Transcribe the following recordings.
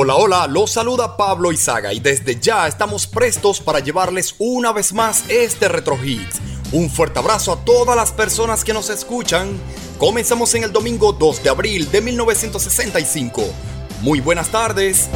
Hola, hola, los saluda Pablo Izaga y desde ya estamos prestos para llevarles una vez más este Retro Hits. Un fuerte abrazo a todas las personas que nos escuchan. Comenzamos en el domingo 2 de abril de 1965. Muy buenas tardes.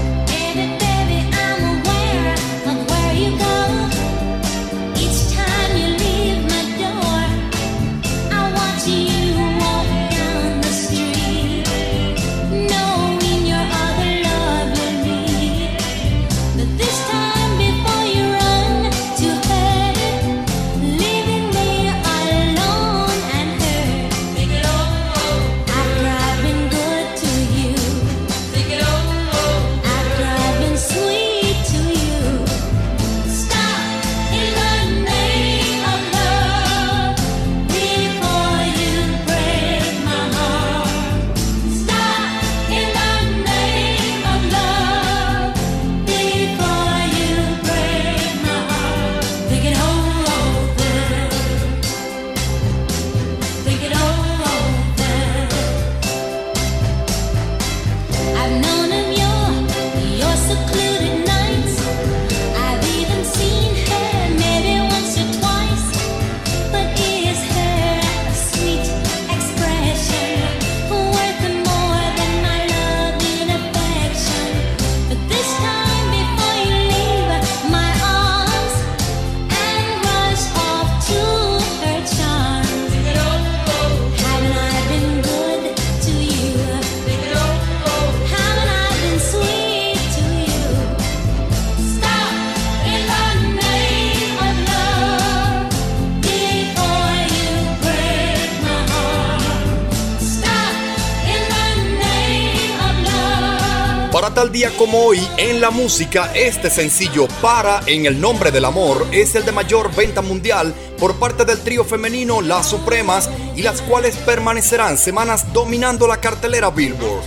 Día como hoy, en la música, este sencillo Para en el nombre del amor es el de mayor venta mundial por parte del trío femenino Las Supremas y las cuales permanecerán semanas dominando la cartelera Billboard.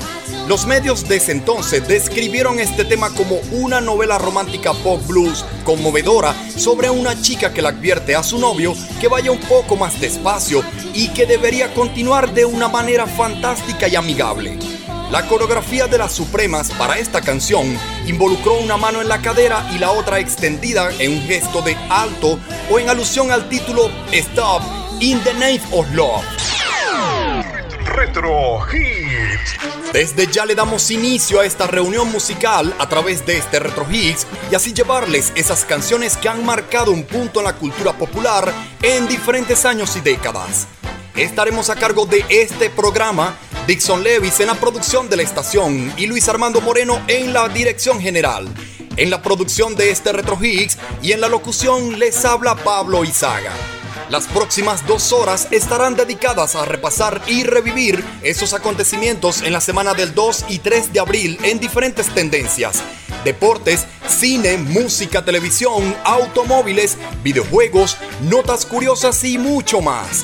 Los medios de entonces describieron este tema como una novela romántica pop blues conmovedora sobre una chica que le advierte a su novio que vaya un poco más despacio y que debería continuar de una manera fantástica y amigable. La coreografía de las Supremas para esta canción involucró una mano en la cadera y la otra extendida en un gesto de alto o en alusión al título Stop in the Name of Love. Retro Hits. Desde ya le damos inicio a esta reunión musical a través de este Retro Hits y así llevarles esas canciones que han marcado un punto en la cultura popular en diferentes años y décadas. Estaremos a cargo de este programa Dixon Levis en la producción de la estación y Luis Armando Moreno en la dirección general. En la producción de este Retro Higgs y en la locución les habla Pablo Izaga. Las próximas dos horas estarán dedicadas a repasar y revivir esos acontecimientos en la semana del 2 y 3 de abril en diferentes tendencias. Deportes, cine, música, televisión, automóviles, videojuegos, notas curiosas y mucho más.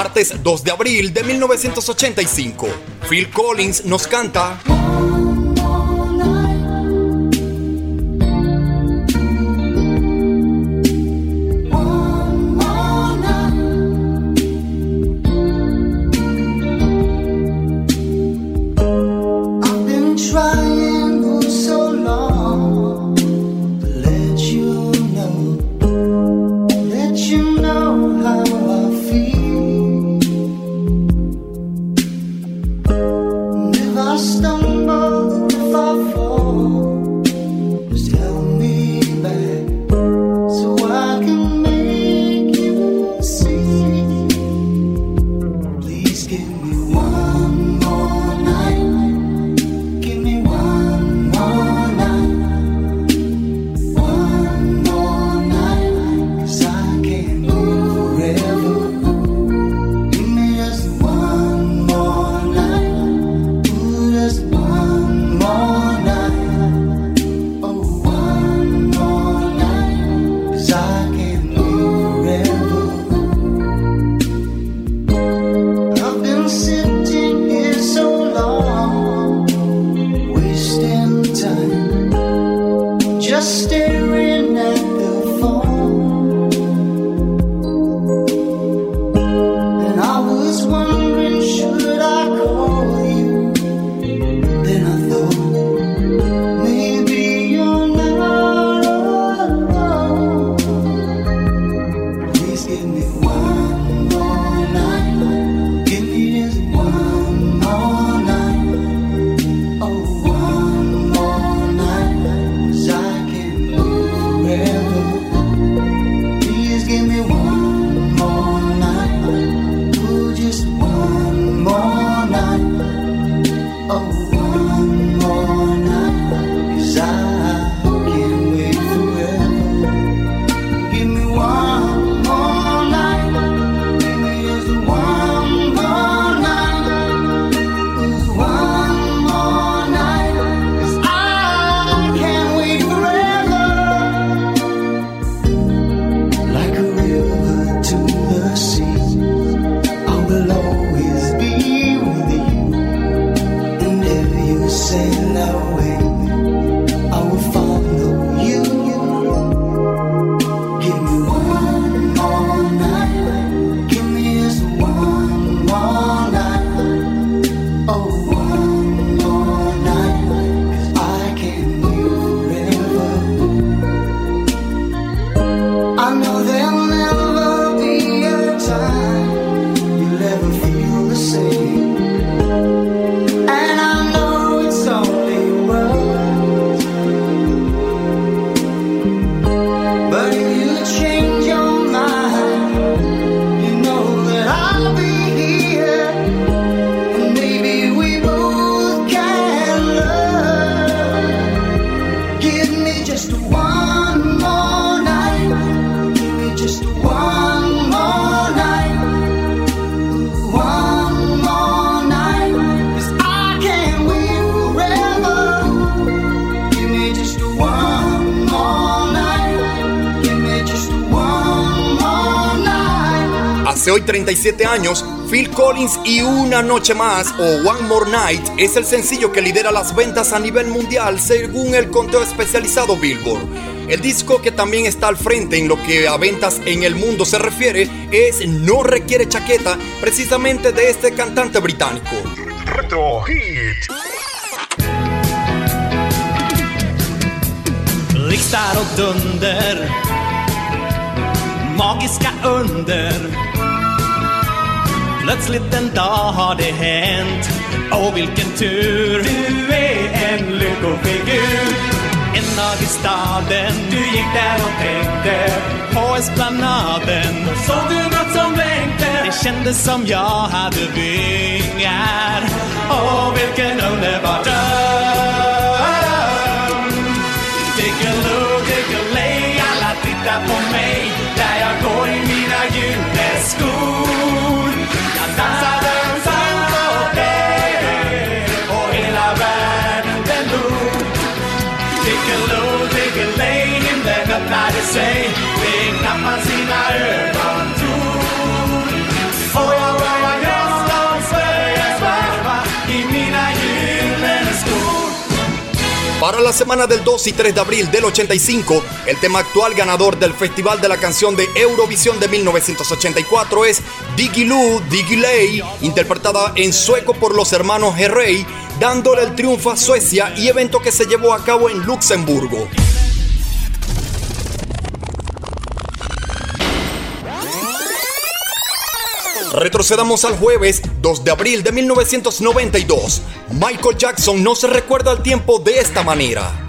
Martes 2 de abril de 1985. Phil Collins nos canta 17 años, Phil Collins y Una Noche Más o One More Night es el sencillo que lidera las ventas a nivel mundial según el conteo especializado Billboard. El disco que también está al frente en lo que a ventas en el mundo se refiere es No Requiere Chaqueta, precisamente de este cantante británico. Reto Hit. Riksdag och dunder, magiska under Plötsligt en dag har det hänt. Åh vilken tur. Du är en lyckofigur. En dag i staden. Du gick där och tänkte På esplanaden. Såg du nåt som blänkte Det kändes som jag hade vingar. Åh vilken underbar dröm. Dickaloo, dickalay Alla tittar på mig Där jag går i mina gyllene skor. Para la semana del 2 y 3 de abril del 85, el tema actual ganador del Festival de la Canción de Eurovisión de 1984 es Diggy Lay, interpretada en sueco por los hermanos Herrey, dándole el triunfo a Suecia y evento que se llevó a cabo en Luxemburgo. Retrocedamos al jueves 2 de abril de 1992. Michael Jackson no se recuerda el tiempo de esta manera.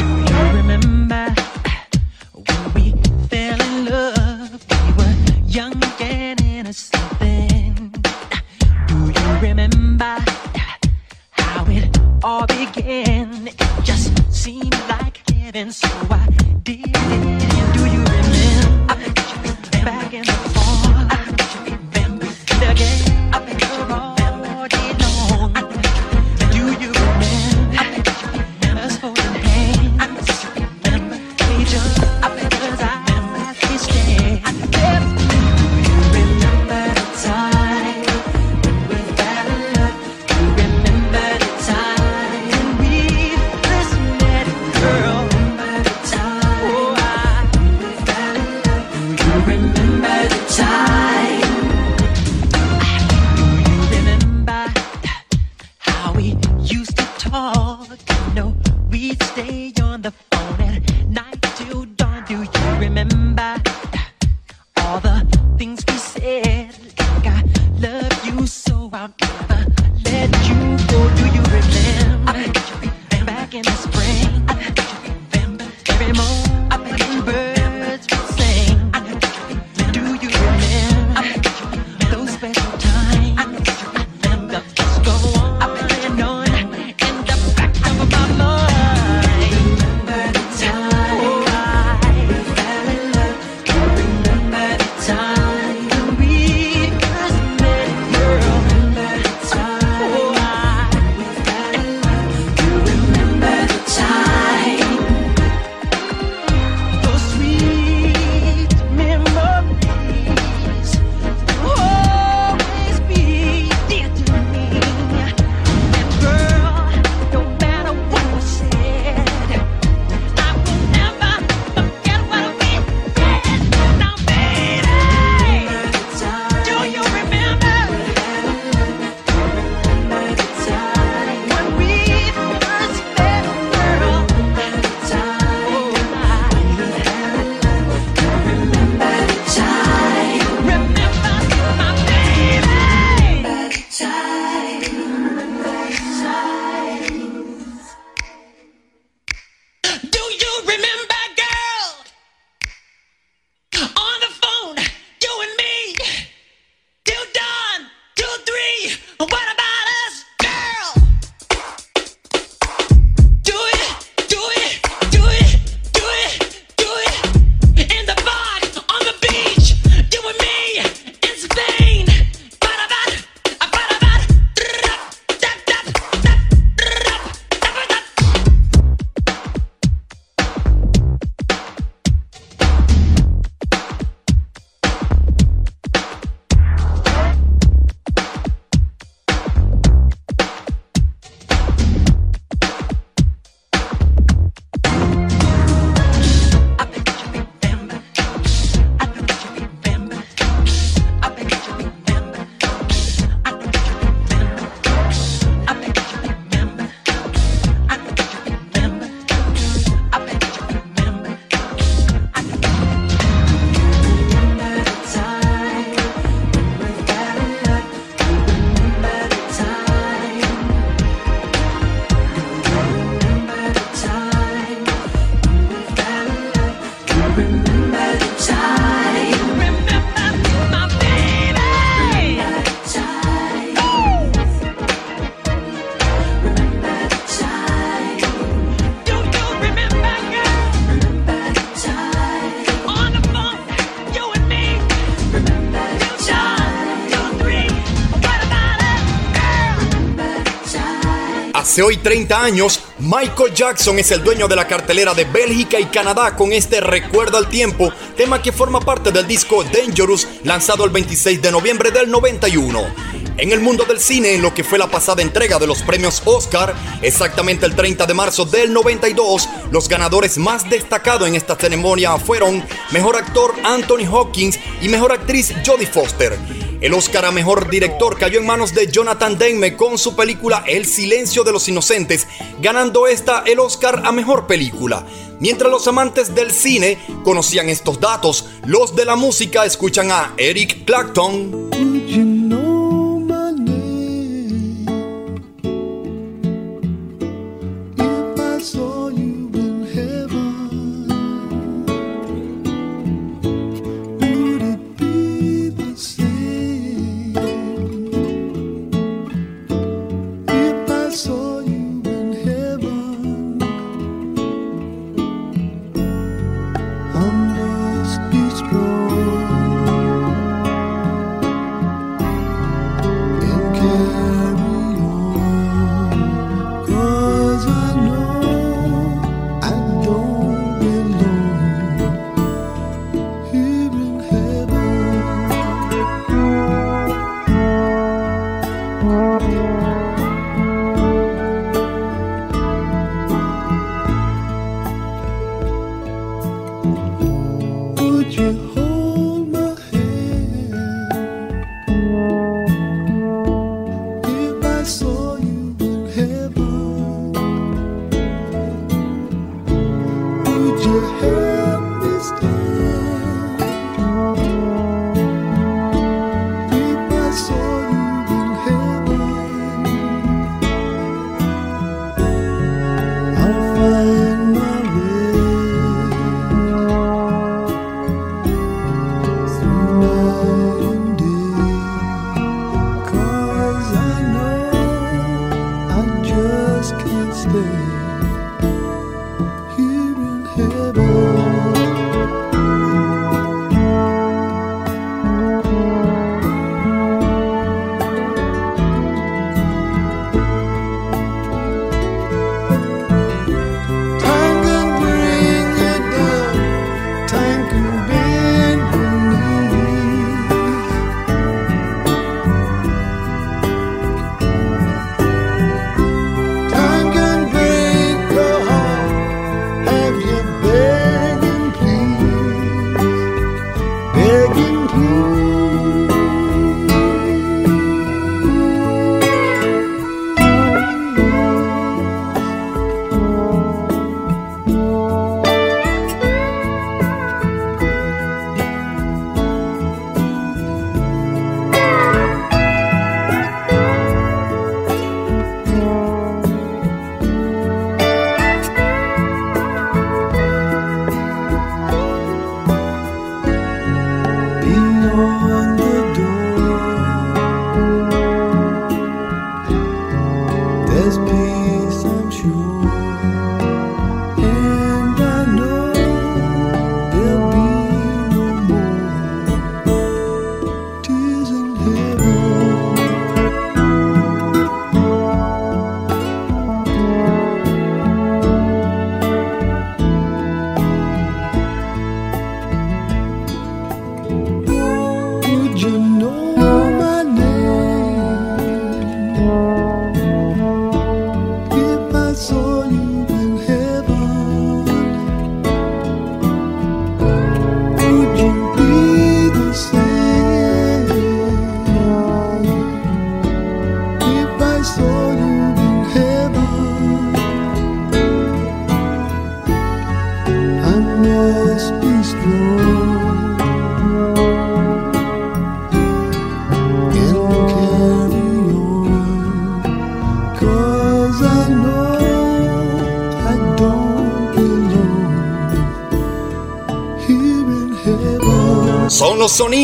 30 años, Michael Jackson es el dueño de la cartelera de Bélgica y Canadá con este Recuerdo al Tiempo, tema que forma parte del disco Dangerous, lanzado el 26 de noviembre del 91. En el mundo del cine, en lo que fue la pasada entrega de los premios Oscar, exactamente el 30 de marzo del 92, los ganadores más destacados en esta ceremonia fueron Mejor Actor Anthony Hawkins y Mejor Actriz Jodie Foster. El Oscar a Mejor Director cayó en manos de Jonathan Demme con su película El Silencio de los Inocentes, ganando esta el Oscar a Mejor Película. Mientras los amantes del cine conocían estos datos, los de la música escuchan a Eric Clapton.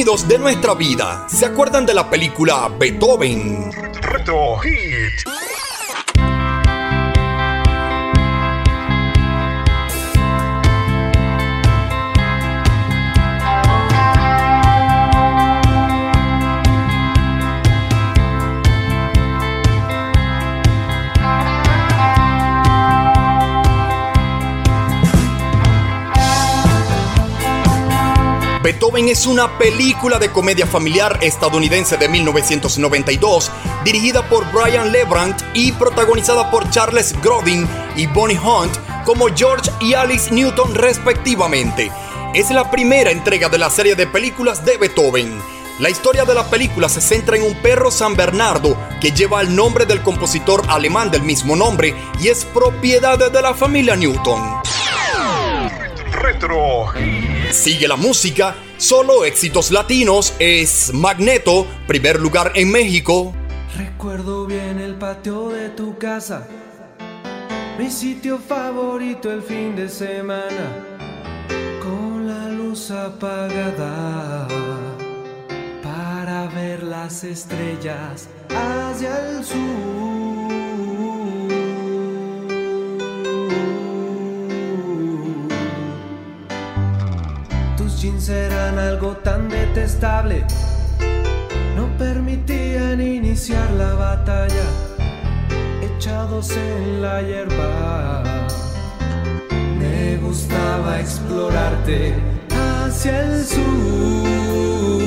De nuestra vida. ¿Se acuerdan de la película Beethoven? Hit. Beethoven es una película de comedia familiar estadounidense de 1992, dirigida por Brian Lebrandt y protagonizada por Charles Grodin y Bonnie Hunt como George y Alice Newton respectivamente. Es la primera entrega de la serie de películas de Beethoven. La historia de la película se centra en un perro San Bernardo que lleva el nombre del compositor alemán del mismo nombre y es propiedad de la familia Newton. Retro. Sigue la música, solo éxitos latinos, es Magneto, primer lugar en México. Recuerdo bien el patio de tu casa, mi sitio favorito el fin de semana, con la luz apagada para ver las estrellas hacia el sur. Jeans eran algo tan detestable, no permitían iniciar la batalla, echados en la hierba. Me gustaba explorarte hacia el sur.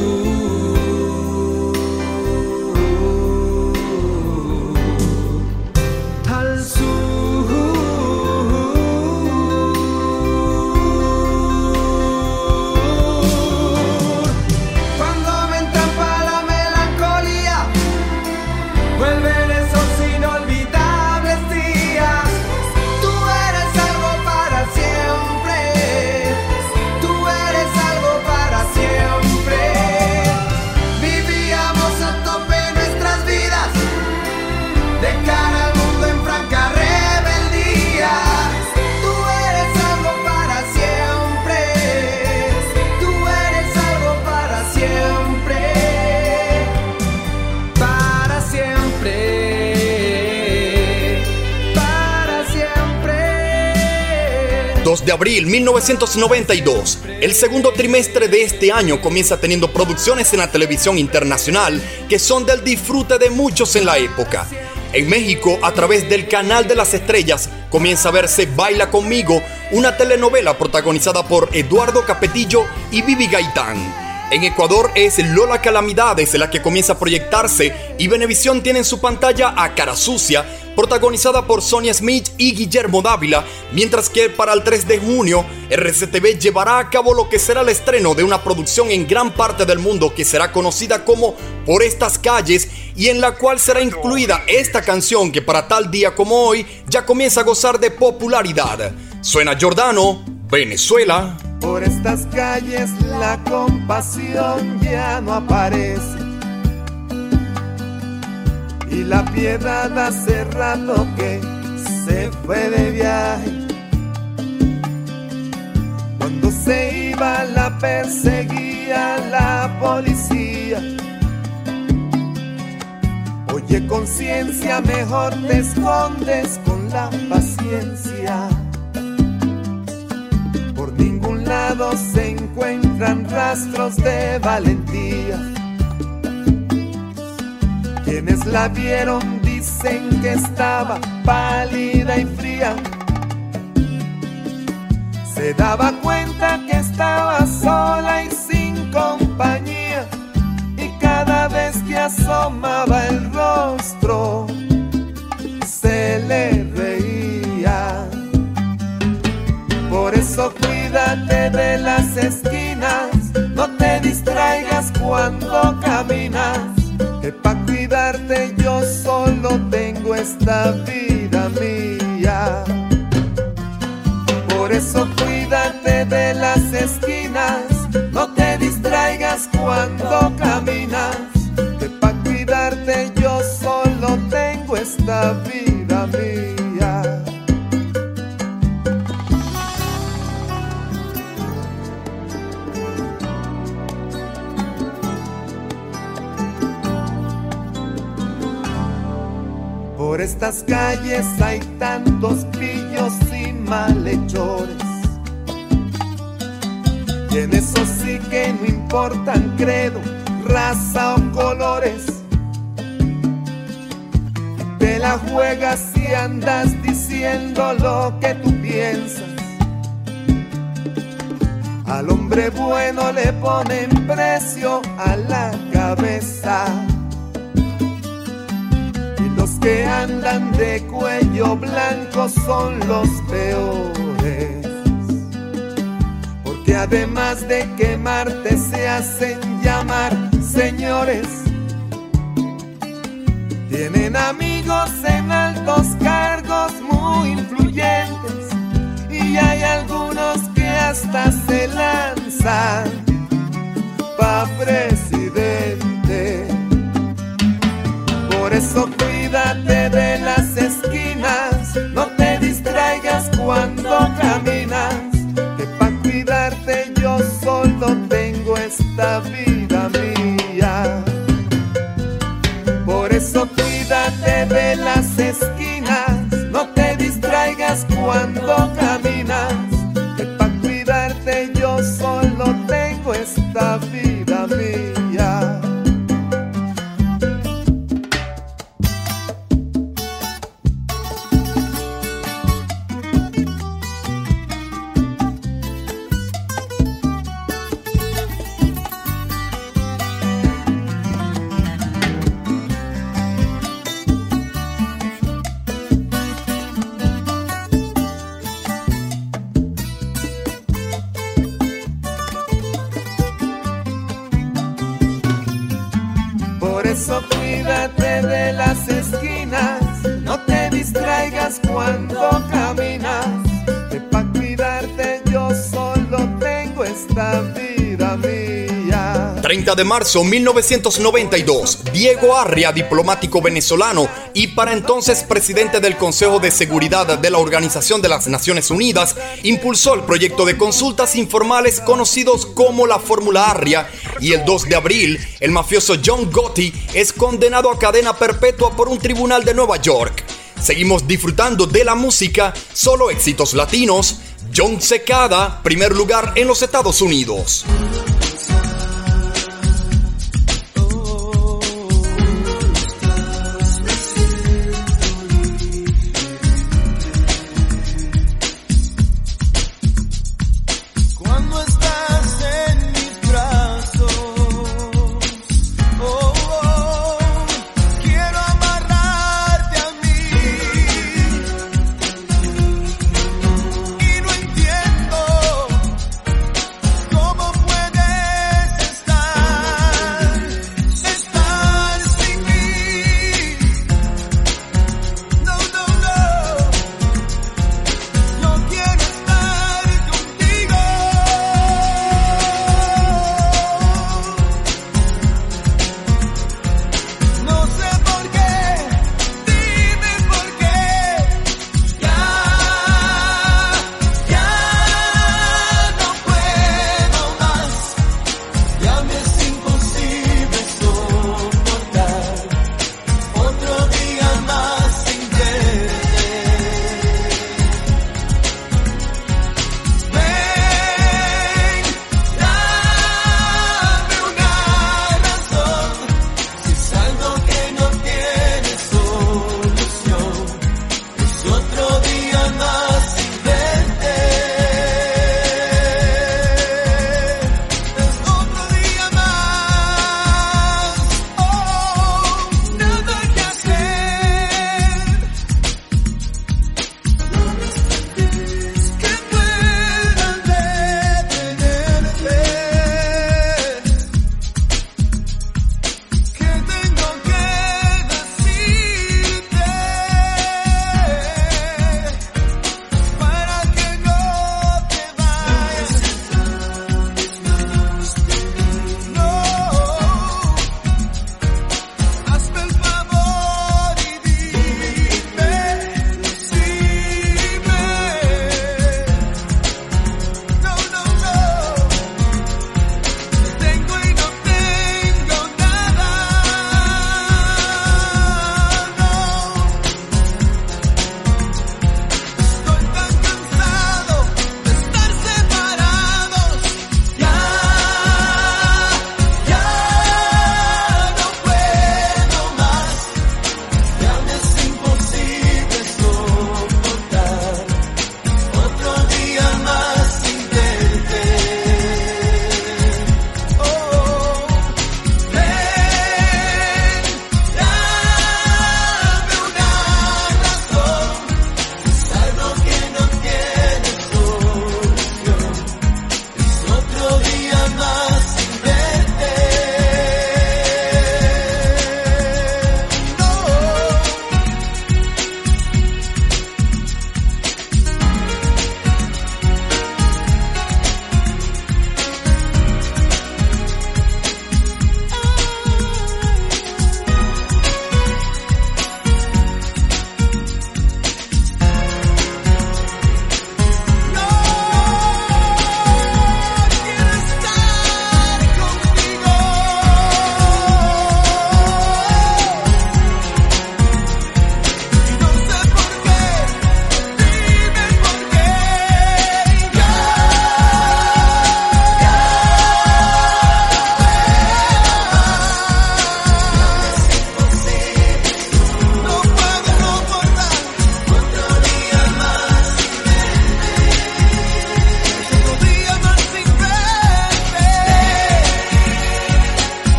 abril 1992. El segundo trimestre de este año comienza teniendo producciones en la televisión internacional que son del disfrute de muchos en la época. En México, a través del canal de las estrellas, comienza a verse Baila conmigo, una telenovela protagonizada por Eduardo Capetillo y Vivi Gaitán. En Ecuador es Lola Calamidades la que comienza a proyectarse y Venevisión tiene en su pantalla a Cara Sucia, protagonizada por Sonia Smith y Guillermo Dávila, mientras que para el 3 de junio RCTV llevará a cabo lo que será el estreno de una producción en gran parte del mundo que será conocida como Por estas calles y en la cual será incluida esta canción que para tal día como hoy ya comienza a gozar de popularidad. Suena Giordano, Venezuela. Por estas calles la compasión ya no aparece. Y la piedad hace rato que se fue de viaje. Cuando se iba la perseguía la policía. Oye conciencia, mejor te escondes con la paciencia se encuentran rastros de valentía. Quienes la vieron dicen que estaba pálida y fría. Se daba cuenta que estaba sola y sin compañía. Y cada vez que asomaba el rostro, se le reía. Por eso cuídate de las esquinas, no te distraigas cuando caminas. Que pa' cuidarte yo solo tengo esta vida mía. Por eso cuídate de las esquinas, no te distraigas cuando caminas. Que pa' cuidarte yo solo tengo esta vida mía. Por estas calles hay tantos pillos y malhechores. Y en eso sí que no importan credo, raza o colores. Te la juegas y andas diciendo lo que tú piensas. Al hombre bueno le ponen precio a la cabeza. Que andan de cuello blanco son los peores. Porque además de quemarte se hacen llamar señores. Tienen amigos en altos cargos muy influyentes. Y hay algunos que hasta se lanzan pa' presidente. Por eso cuídate de las esquinas, no te distraigas cuando caminas, que pa' cuidarte yo solo tengo esta vida mía. Por eso cuídate de las esquinas, no te distraigas cuando caminas, 30 de marzo 1992, Diego Arria, diplomático venezolano y para entonces presidente del Consejo de Seguridad de la Organización de las Naciones Unidas, impulsó el proyecto de consultas informales conocidos como la Fórmula Arria y el 2 de abril, el mafioso John Gotti es condenado a cadena perpetua por un tribunal de Nueva York. Seguimos disfrutando de la música, solo éxitos latinos. John Secada, primer lugar en los Estados Unidos.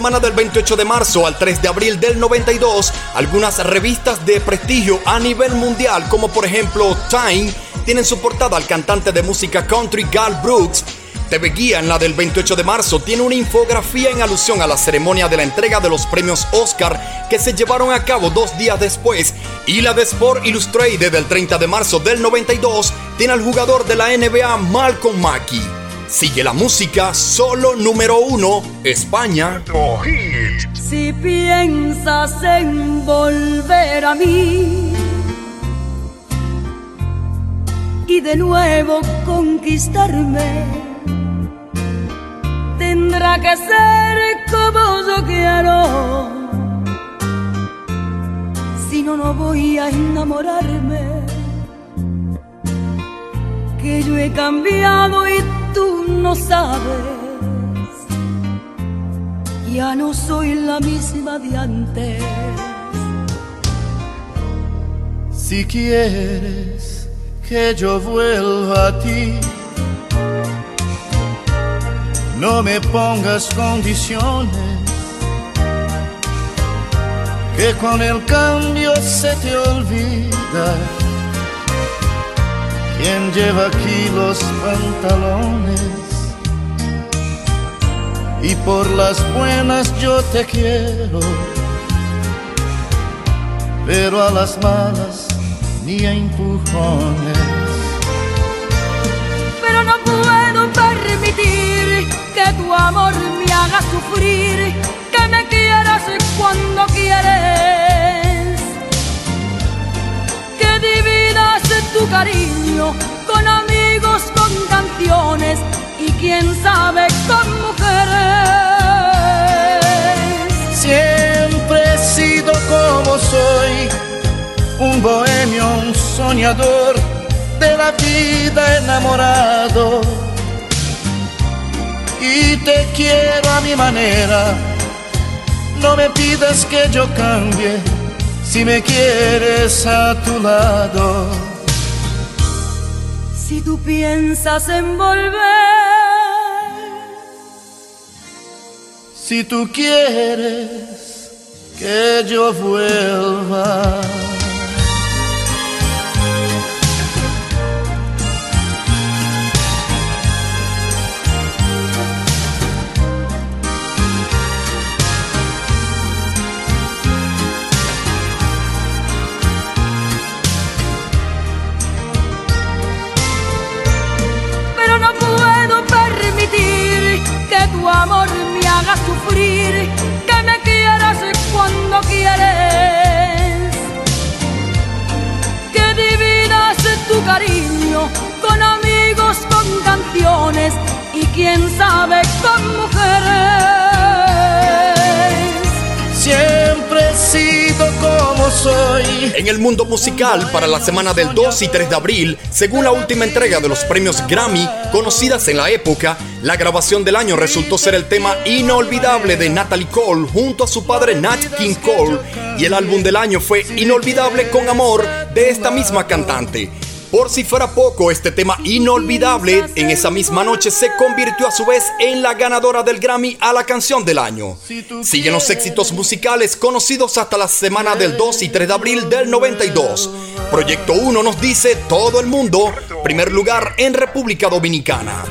Semana del 28 de marzo al 3 de abril del 92, algunas revistas de prestigio a nivel mundial, como por ejemplo Time, tienen su portada al cantante de música country Gal Brooks. TV Guía en la del 28 de marzo tiene una infografía en alusión a la ceremonia de la entrega de los premios Oscar que se llevaron a cabo dos días después y la de Sport Illustrated del 30 de marzo del 92 tiene al jugador de la NBA Malcolm Mackey. Sigue la música solo número uno, España. Si piensas en volver a mí y de nuevo conquistarme, tendrá que ser como yo quiero. Si no, no voy a enamorarme. Que yo he cambiado y tú no sabes. Ya no soy la misma de antes. Si quieres que yo vuelva a ti, no me pongas condiciones, que con el cambio se te olvida quién lleva aquí los pantalones. Y por las buenas yo te quiero, pero a las malas ni a empujones. Pero no puedo permitir que tu amor me haga sufrir, que me quieras cuando quieres, tu cariño con amigos, con canciones y quién sabe con mujeres. Siempre he sido como soy, un bohemio, un soñador de la vida enamorado. Y te quiero a mi manera, no me pidas que yo cambie si me quieres a tu lado. Si tú piensas en volver, Si tú quieres que yo vuelva. Amor me haga sufrir, que me quieras cuando quieres, que dividas tu cariño con amigos, con canciones y quién sabe con mujeres. En el mundo musical, para la semana del 2 y 3 de abril, según la última entrega de los premios Grammy, conocidas en la época, la grabación del año resultó ser el tema inolvidable de Natalie Cole junto a su padre Nat King Cole, y el álbum del año fue Inolvidable con Amor de esta misma cantante. Por si fuera poco, este tema inolvidable en esa misma noche se convirtió a su vez en la ganadora del Grammy a la canción del año. Siguen los éxitos musicales conocidos hasta la semana del 2 y 3 de abril del 92. Proyecto 1 nos dice todo el mundo, primer lugar en República Dominicana.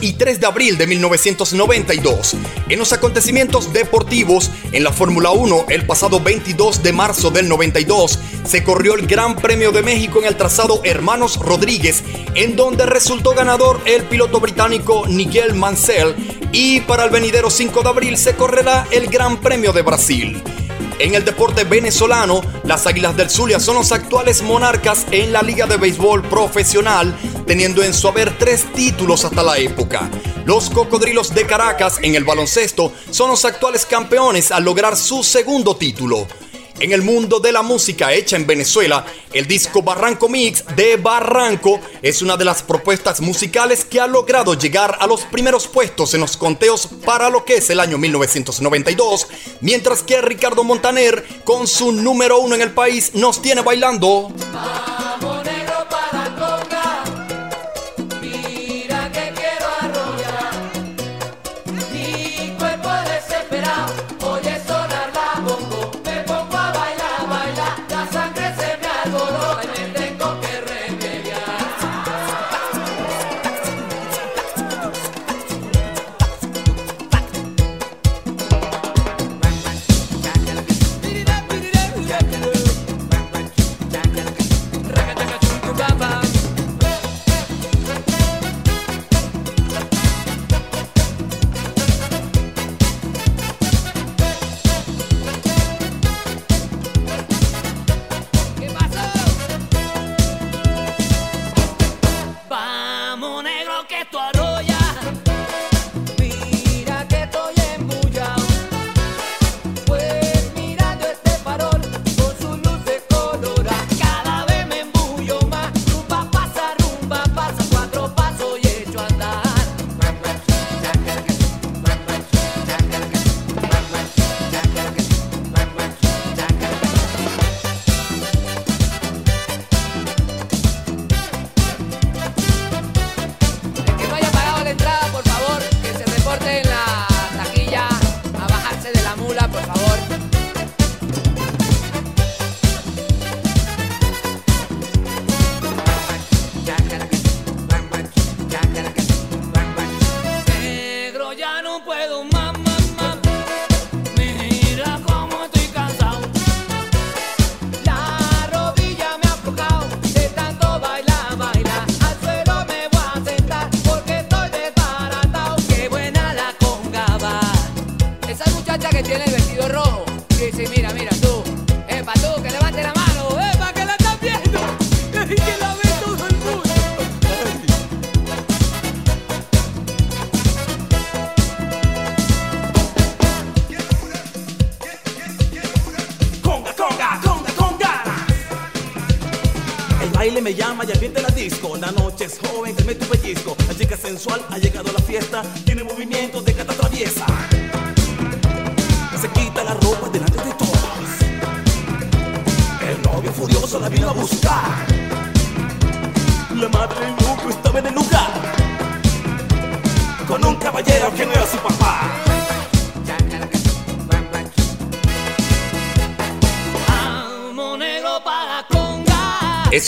Y 3 de abril de 1992. En los acontecimientos deportivos, en la Fórmula 1, el pasado 22 de marzo del 92, se corrió el Gran Premio de México en el trazado Hermanos Rodríguez, en donde resultó ganador el piloto británico Nigel Mansell, y para el venidero 5 de abril se correrá el Gran Premio de Brasil. En el deporte venezolano, las Águilas del Zulia son los actuales monarcas en la Liga de Béisbol Profesional, teniendo en su haber tres títulos hasta la época. Los Cocodrilos de Caracas en el baloncesto son los actuales campeones al lograr su segundo título. En el mundo de la música hecha en Venezuela, el disco Barranco Mix de Barranco es una de las propuestas musicales que ha logrado llegar a los primeros puestos en los conteos para lo que es el año 1992, mientras que Ricardo Montaner, con su número uno en el país, nos tiene bailando. Sensual ha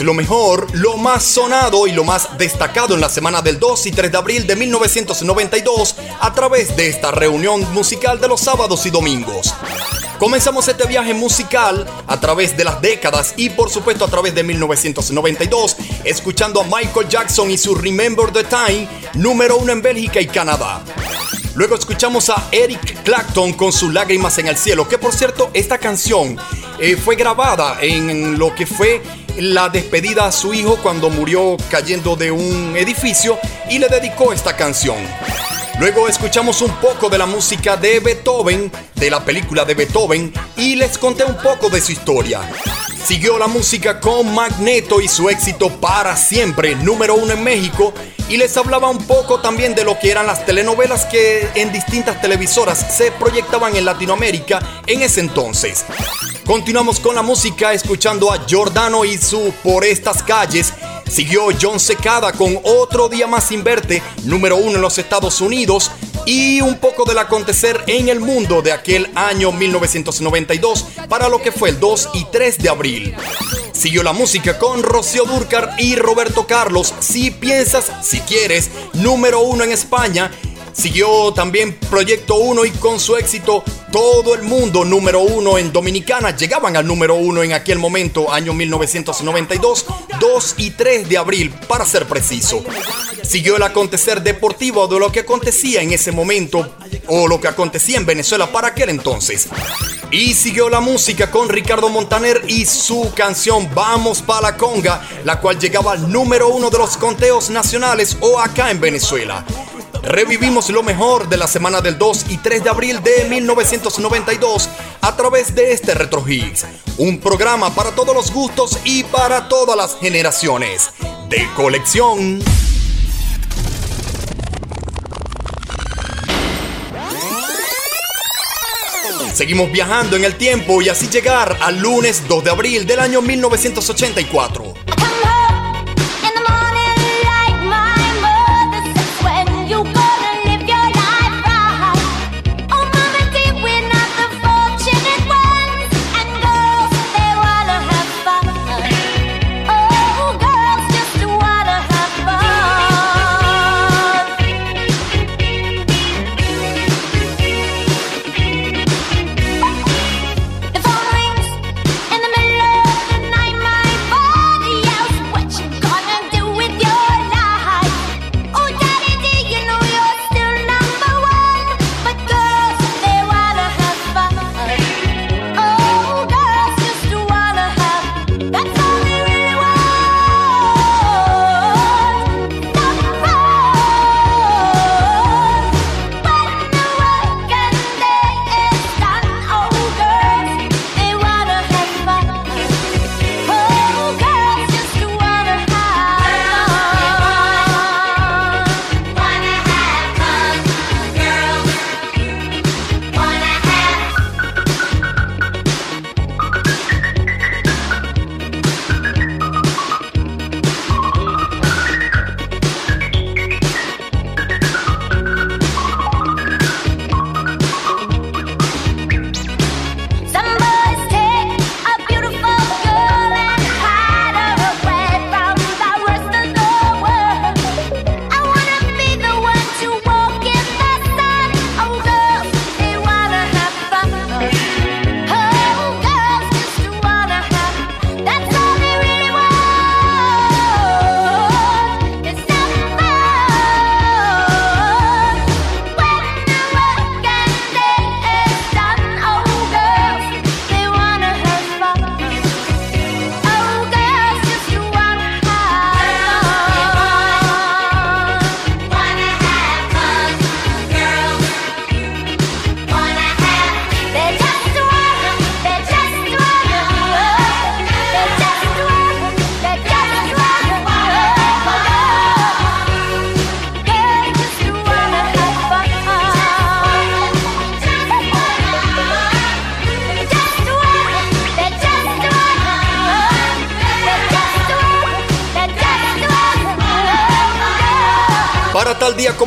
lo mejor, lo más sonado y lo más destacado en la semana del 2 y 3 de abril de 1992 a través de esta reunión musical de los sábados y domingos. Comenzamos este viaje musical a través de las décadas y por supuesto a través de 1992, escuchando a Michael Jackson y su Remember the Time, número uno en Bélgica y Canadá. Luego escuchamos a Eric Clapton con sus lágrimas en el cielo, que por cierto esta canción eh, fue grabada en lo que fue la despedida a su hijo cuando murió cayendo de un edificio y le dedicó esta canción. Luego escuchamos un poco de la música de Beethoven, de la película de Beethoven, y les conté un poco de su historia. Siguió la música con Magneto y su éxito para siempre, número uno en México, y les hablaba un poco también de lo que eran las telenovelas que en distintas televisoras se proyectaban en Latinoamérica en ese entonces. Continuamos con la música escuchando a Giordano y su Por estas calles. Siguió John Secada con Otro día más sin verte, número uno en los Estados Unidos. Y un poco del acontecer en el mundo de aquel año 1992 para lo que fue el 2 y 3 de abril. Siguió la música con Rocío Durcar y Roberto Carlos. Si piensas, si quieres, número uno en España. Siguió también Proyecto 1 y con su éxito todo el mundo número uno en Dominicana. Llegaban al número uno en aquel momento, año 1992, 2 y 3 de abril, para ser preciso. Siguió el acontecer deportivo de lo que acontecía en ese momento o lo que acontecía en Venezuela para aquel entonces. Y siguió la música con Ricardo Montaner y su canción Vamos pa' la conga, la cual llegaba al número uno de los conteos nacionales o acá en Venezuela. Revivimos lo mejor de la semana del 2 y 3 de abril de 1992 a través de este Retro Hits, un programa para todos los gustos y para todas las generaciones. De colección. Seguimos viajando en el tiempo y así llegar al lunes 2 de abril del año 1984.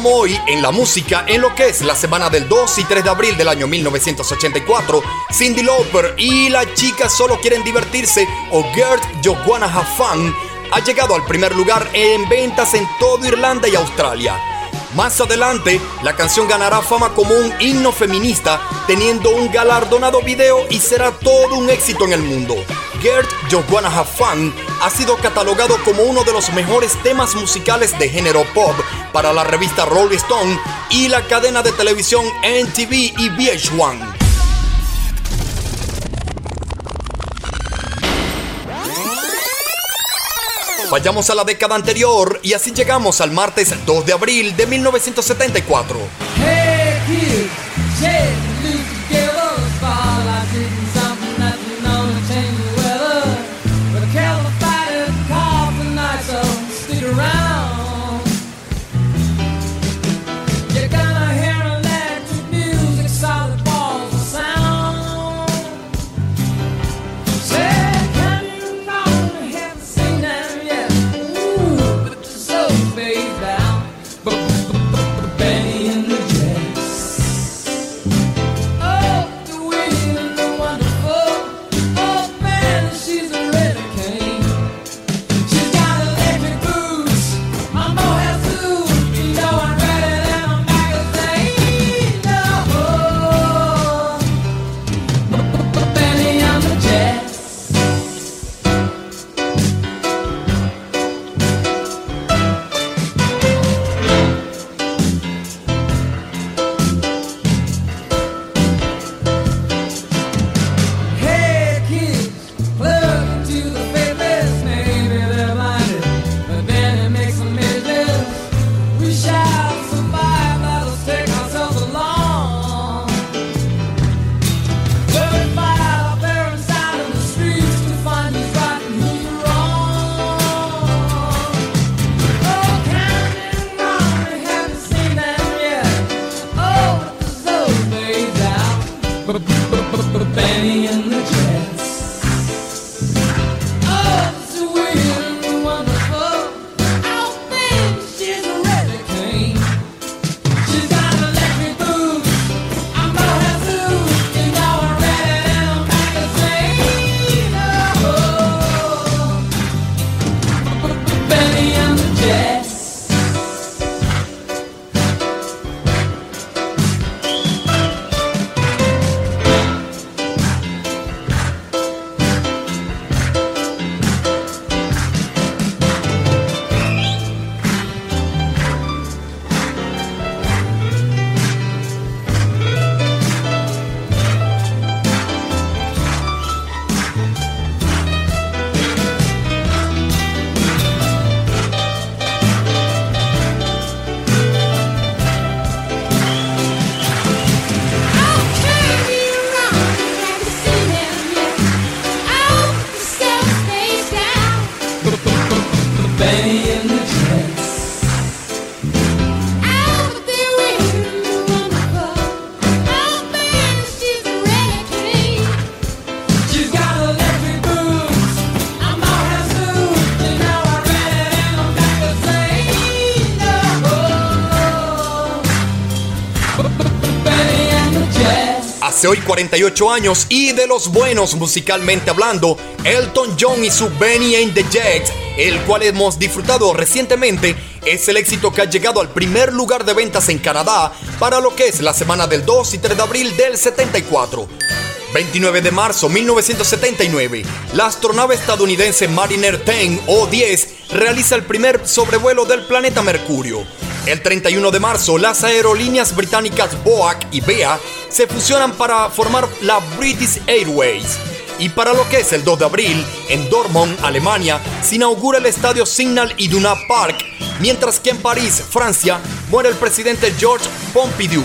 Hoy en la música en lo que es la semana del 2 y 3 de abril del año 1984, Cindy Lauper y La chica solo quieren divertirse o Gert You Wanna Fun ha llegado al primer lugar en ventas en toda Irlanda y Australia. Más adelante, la canción ganará fama como un himno feminista, teniendo un galardonado video y será todo un éxito en el mundo. Gert You Wanna Have Fun ha sido catalogado como uno de los mejores temas musicales de género pop para la revista Rolling Stone y la cadena de televisión NTV y VH1. Vayamos a la década anterior y así llegamos al martes 2 de abril de 1974. Hace 48 años y de los buenos musicalmente hablando, Elton John y su Benny and the Jets, el cual hemos disfrutado recientemente, es el éxito que ha llegado al primer lugar de ventas en Canadá para lo que es la semana del 2 y 3 de abril del 74. 29 de marzo 1979, la astronave estadounidense Mariner 10 o 10 realiza el primer sobrevuelo del planeta Mercurio. El 31 de marzo, las aerolíneas británicas BOAC y BEA se fusionan para formar la British Airways. Y para lo que es el 2 de abril, en Dortmund, Alemania, se inaugura el estadio Signal Iduna Park, mientras que en París, Francia, muere el presidente Georges Pompidou.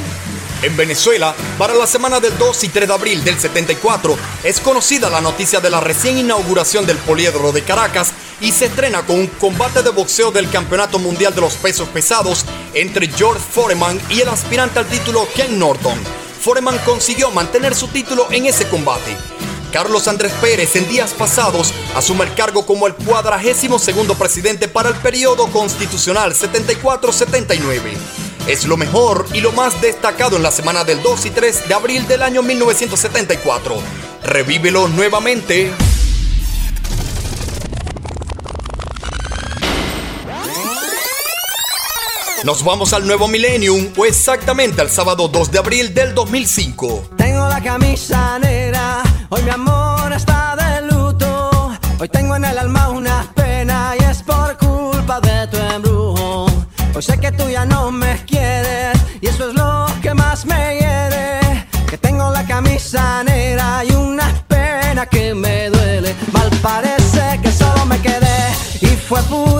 En Venezuela, para la semana del 2 y 3 de abril del 74, es conocida la noticia de la recién inauguración del Poliedro de Caracas y se estrena con un combate de boxeo del Campeonato Mundial de los Pesos Pesados entre George Foreman y el aspirante al título Ken Norton. Foreman consiguió mantener su título en ese combate. Carlos Andrés Pérez en días pasados asume el cargo como el cuadragésimo segundo presidente para el periodo constitucional 74-79. Es lo mejor y lo más destacado en la semana del 2 y 3 de abril del año 1974. Revívelo nuevamente. Nos vamos al nuevo millennium o exactamente al sábado 2 de abril del 2005. Tengo la camisa negra, hoy mi amor está de luto. Hoy tengo en el alma una pena y es por culpa de tu embrujo. Hoy sé que tú ya no me quieres y eso es lo que más me hiere. Que tengo la camisa negra y una pena que me duele. Mal parece que solo me quedé y fue pura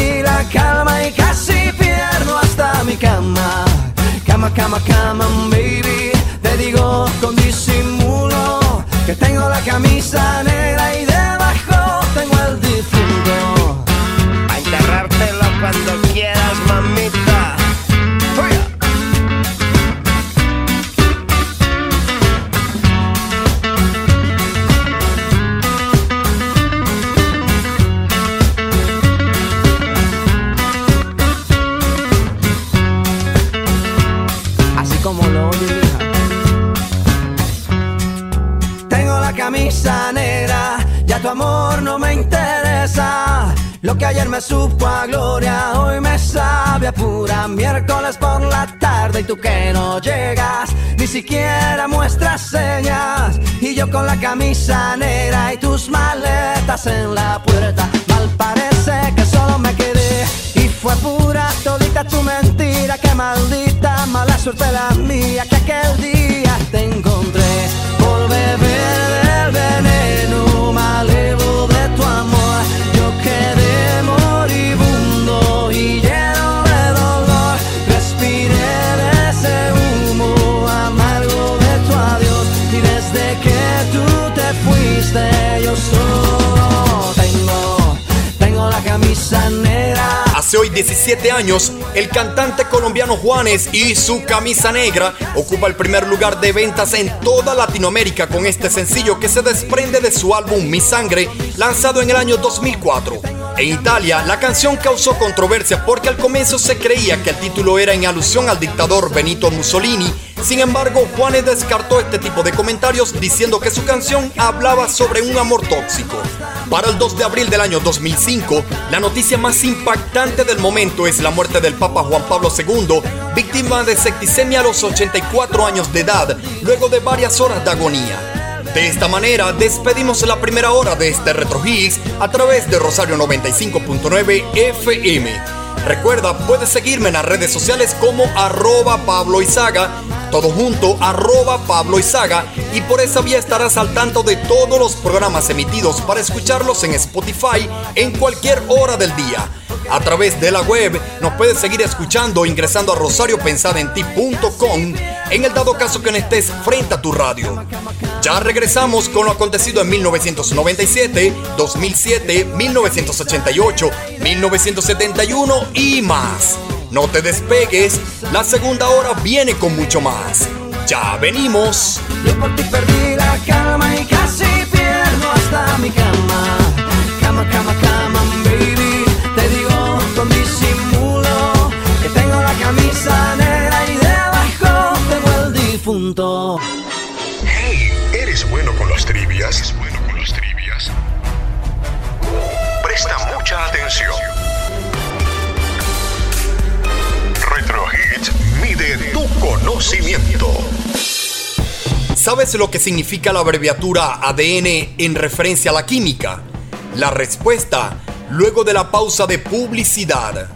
calma y casi pierdo hasta mi cama. Cama, cama, cama, baby. Te digo con disimulo que tengo la camisa siquiera muestras señas. Y yo con la camisa negra y tus maletas en la puerta, mal parece que solo me quedé. Y fue pura todita tu mentira, que maldita mala suerte la mía, que aquel día te Hoy 17 años, el cantante colombiano Juanes y su camisa negra ocupa el primer lugar de ventas en toda Latinoamérica con este sencillo que se desprende de su álbum Mi Sangre, lanzado en el año 2004. En Italia, la canción causó controversia porque al comienzo se creía que el título era en alusión al dictador Benito Mussolini. Sin embargo, Juanes descartó este tipo de comentarios diciendo que su canción hablaba sobre un amor tóxico. Para el 2 de abril del año 2005, la noticia más impactante del momento es la muerte del Papa Juan Pablo II, víctima de septicemia a los 84 años de edad, luego de varias horas de agonía. De esta manera, despedimos la primera hora de este Retro a través de Rosario 95.9 FM. Recuerda, puedes seguirme en las redes sociales como arroba Pablo Izaga todo junto, arroba Pablo Izaga, y por esa vía estarás al tanto de todos los programas emitidos para escucharlos en Spotify en cualquier hora del día. A través de la web nos puedes seguir escuchando ingresando a rosariopensadenti.com en el dado caso que no estés frente a tu radio. Ya regresamos con lo acontecido en 1997, 2007, 1988, 1971 y más. No te despegues, la segunda hora viene con mucho más. Ya venimos. Yo por ti perdí la calma y casi pierdo hasta mi cama. Cama, cama, cama, baby. Te digo con disimulo que tengo la camisa negra y debajo tengo el difunto. Hey, ¿eres bueno con las trivias? ¿Eres bueno con las trivias? Presta mucha atención. ¿Sabes lo que significa la abreviatura ADN en referencia a la química? La respuesta luego de la pausa de publicidad.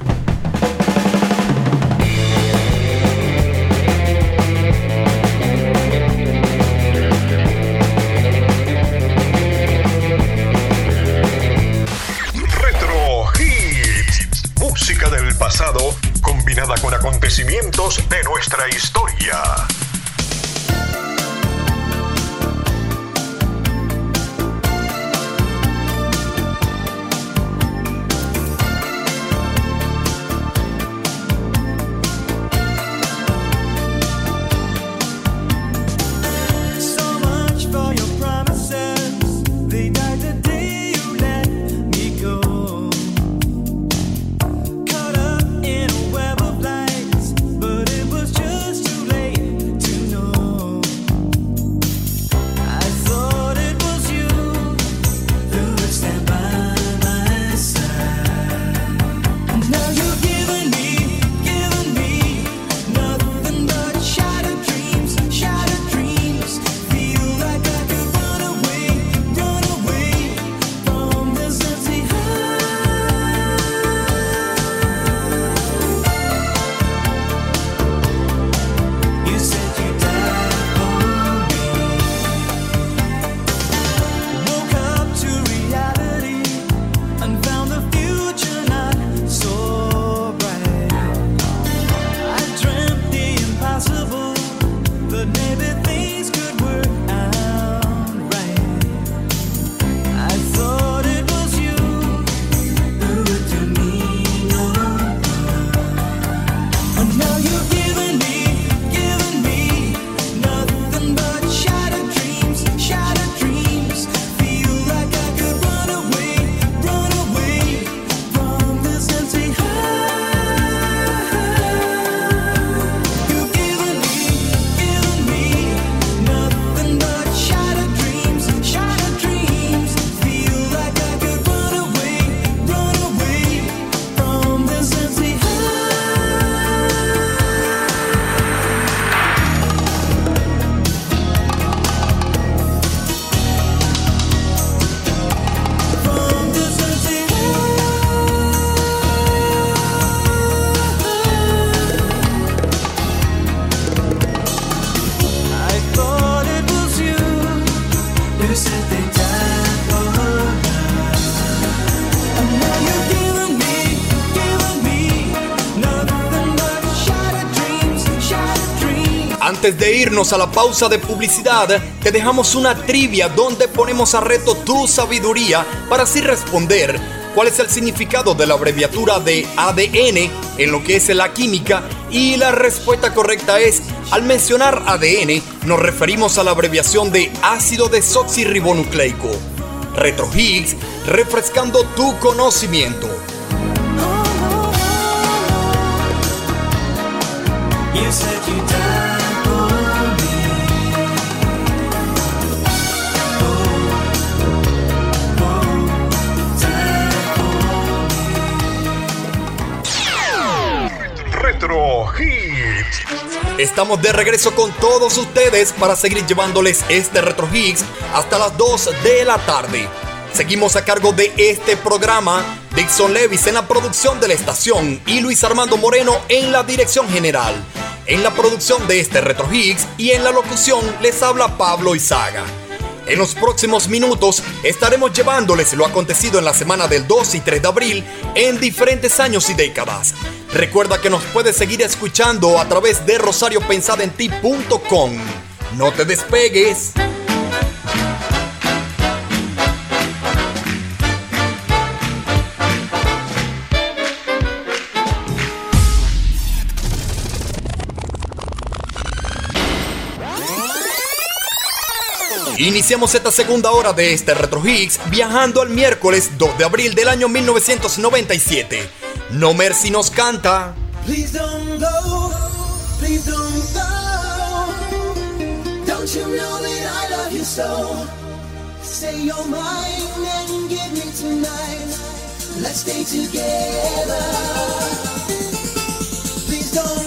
Con acontecimientos de nuestra historia. Antes de irnos a la pausa de publicidad, te dejamos una trivia donde ponemos a reto tu sabiduría para así responder cuál es el significado de la abreviatura de ADN en lo que es la química y la respuesta correcta es, al mencionar ADN nos referimos a la abreviación de ácido desoxirribonucleico. Retro Higgs, refrescando tu conocimiento. You said you Estamos de regreso con todos ustedes para seguir llevándoles este Retro Hits hasta las 2 de la tarde. Seguimos a cargo de este programa, Dixon Levis en la producción de la estación y Luis Armando Moreno en la dirección general. En la producción de este Retro Higgs y en la locución les habla Pablo Izaga. En los próximos minutos estaremos llevándoles lo acontecido en la semana del 2 y 3 de abril en diferentes años y décadas. Recuerda que nos puedes seguir escuchando a través de rosariopensadenti.com. No te despegues. Iniciamos esta segunda hora de este Retro Higgs viajando al miércoles 2 de abril del año 1997. No Mercy nos canta. Please don't go, please don't go. Don't you know that I love you so? Say you're mine and give me tonight. Let's stay together. Please don't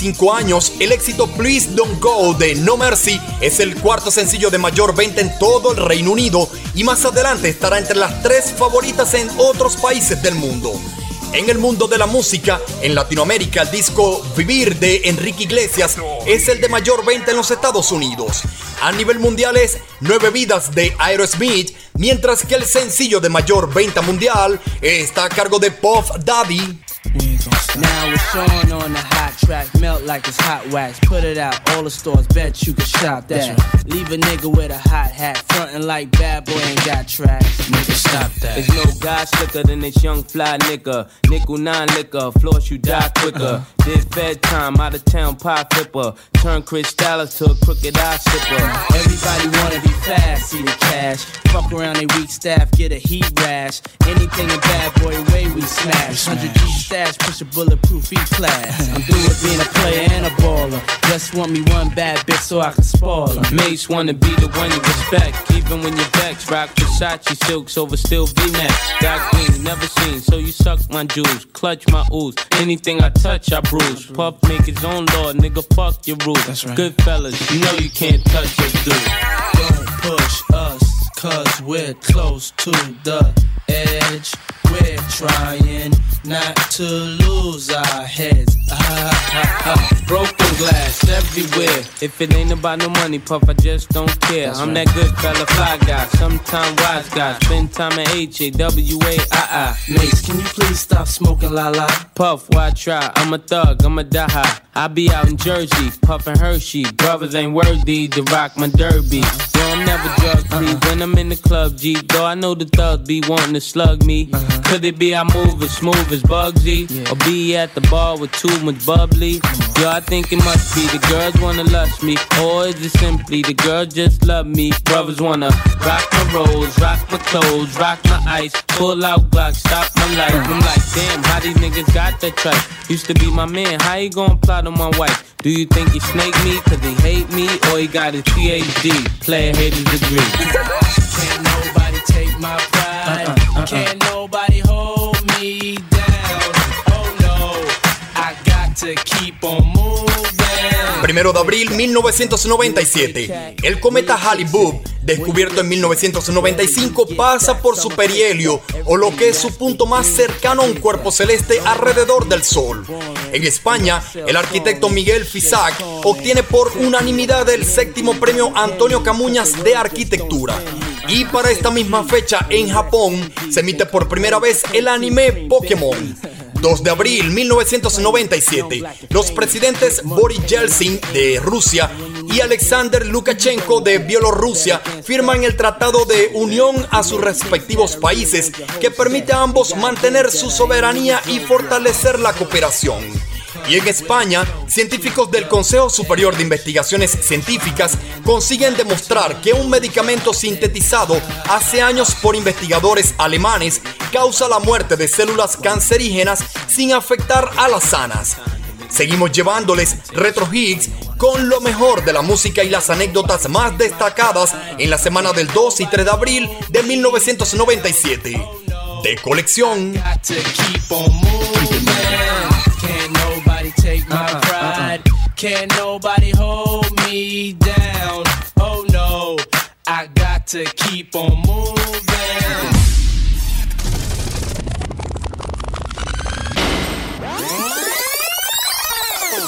25 años, el éxito Please Don't Go de No Mercy es el cuarto sencillo de mayor venta en todo el Reino Unido y más adelante estará entre las tres favoritas en otros países del mundo. En el mundo de la música, en Latinoamérica, el disco Vivir de Enrique Iglesias es el de mayor venta en los Estados Unidos. A nivel mundial es Nueve Vidas de Aerosmith, mientras que el sencillo de mayor venta mundial está a cargo de Puff Daddy. Now it's on on the hot track, melt like it's hot wax. Put it out, all the stores, bet you can shop that. Leave a nigga with a hot hat, frontin' like bad boy ain't got tracks. Nigga, stop that. There's no guy slicker than this young fly nigga. Nickel nine liquor, floss you die quicker. Did fed time, out of town pie flipper. Turn Chris Dallas to a crooked eye slipper. Everybody wanna be fast, see the cash. Fuck around they weak staff, get a heat rash. Anything in bad boy way we smash. 100 G stash, push a bulletproof E class. I'm through with being a player and a baller. Just want me one bad bitch so I can spoil her. Mates wanna be the one you respect, even when you're vexed. Rock Versace silks over still V-neck. Got green, never seen, so you suck my jewels, clutch my ooze. Anything I touch, I bruise. Puff make his own law, nigga. Fuck your rules. That's right. Good fellas, you know you can't touch this dude. Don't push us, cause we're close to the edge. We're trying not to lose our heads. Ah, ah, ah. Broken glass everywhere. If it ain't about no money, puff, I just don't care. I'm that good fella, fly guy, sometime wise guy. Spend time at H A W A I I. Mace, can you please stop smoking la la? Puff, why try? I'm a thug, I'm a die high. I be out in Jersey, puffin' Hershey. Brothers ain't worthy to rock my derby. Yo, I'm never drug free uh-huh. when I'm in the club, G. Though I know the thugs be wanting to slug me. Uh-huh. Could it be I move as smooth as Bugsy? Or be at the bar with too much bubbly? Yo, I think it must be the girls wanna lust me. Or is it simply the girls just love me? Brothers wanna rock my rolls, rock my clothes, rock my ice. Pull out Glock, stop my life. I'm like, damn, how these niggas got that tripe? Used to be my man, how you gon' plot on my wife? Do you think he snake me cause he hate me? Or he got a PhD, player haters degree? Can't nobody take my pride. Uh-uh, uh-uh. Can't nobody Primero de abril 1997, el cometa Halley-Bopp, descubierto en 1995, pasa por su perihelio, o lo que es su punto más cercano a un cuerpo celeste alrededor del Sol. En España, el arquitecto Miguel Fisac obtiene por unanimidad el séptimo premio Antonio Camuñas de Arquitectura. Y para esta misma fecha, en Japón, se emite por primera vez el anime Pokémon. 2 de abril 1997, los presidentes Boris Yeltsin de Rusia y Alexander Lukashenko de Bielorrusia firman el Tratado de Unión a sus respectivos países que permite a ambos mantener su soberanía y fortalecer la cooperación. Y en España, científicos del Consejo Superior de Investigaciones Científicas consiguen demostrar que un medicamento sintetizado hace años por investigadores alemanes causa la muerte de células cancerígenas sin afectar a las sanas. Seguimos llevándoles Retro Hits con lo mejor de la música y las anécdotas más destacadas en la semana del 2 y 3 de abril de 1997. De colección. Nobody take my pride. Can't nobody hold me down. Oh no, I got to keep on moving.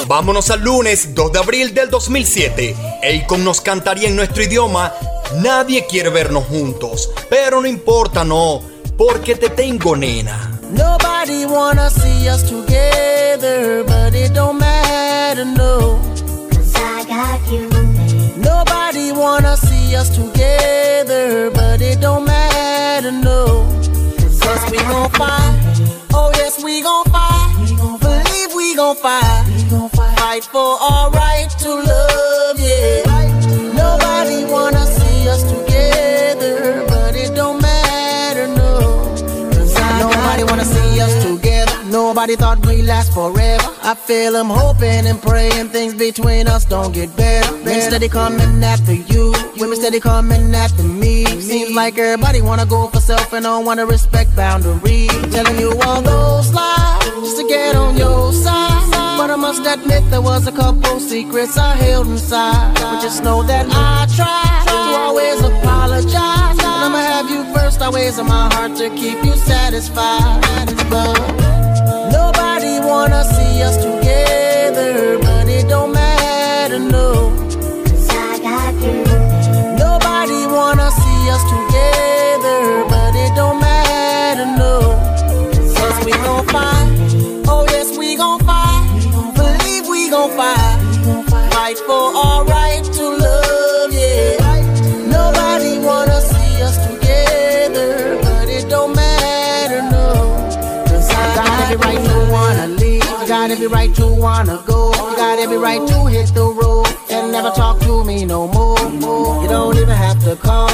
Vámonos al lunes 2 de abril del 2007. Akon nos cantaría en nuestro idioma Nadie quiere vernos juntos, pero no importa, no, porque te tengo nena. Nobody wanna see us together, but it don't matter, no. Cause I got you. Nobody wanna see us together, but it don't matter, no. Cause we gon' fight. Oh, yes, we gon' fight. Believe we gon' fight. Fight for our right to love, yeah. Nobody wanna see us together, Nobody thought we last forever. I feel I'm hoping and praying things between us don't get better. Men steady coming after you, women steady coming after me. Seems like everybody wanna go for self and don't wanna respect boundaries. Telling you all those lies just to get on your side. But I must admit there was a couple secrets I held inside. But just know that I try to always apologize. And I'ma have you first always in my heart to keep you satisfied. But wanna see us together, got every right to wanna go. You got every right to hit the road and never talk to me no more. You don't even have to call,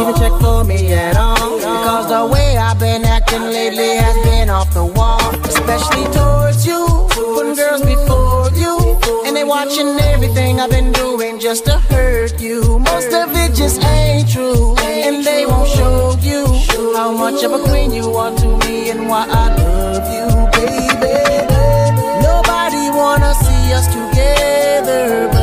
even check for me at all. Because the way I've been acting lately has been off the wall, especially towards you. Putting girls before you, and they watching everything I've been doing just to hurt you. Most of it just ain't true, and they won't show you how much of a queen you are to me and why I love you, us together,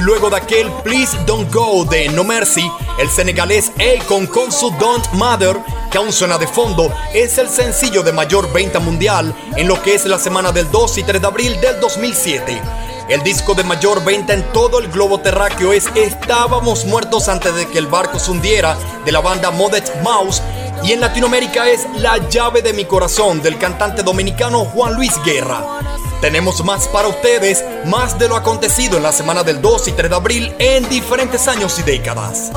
luego de aquel Please Don't Go de No Mercy, el senegalés Akon con su Don't Matter, que aún suena de fondo, es el sencillo de mayor venta mundial en lo que es la semana del 2 y 3 de abril del 2007. El disco de mayor venta en todo el globo terráqueo es Estábamos muertos antes de que el barco se hundiera de la banda Modet Mouse y en Latinoamérica es La llave de mi corazón del cantante dominicano Juan Luis Guerra. Tenemos más para ustedes, más de lo acontecido en la semana del 2 y 3 de abril en diferentes años y décadas.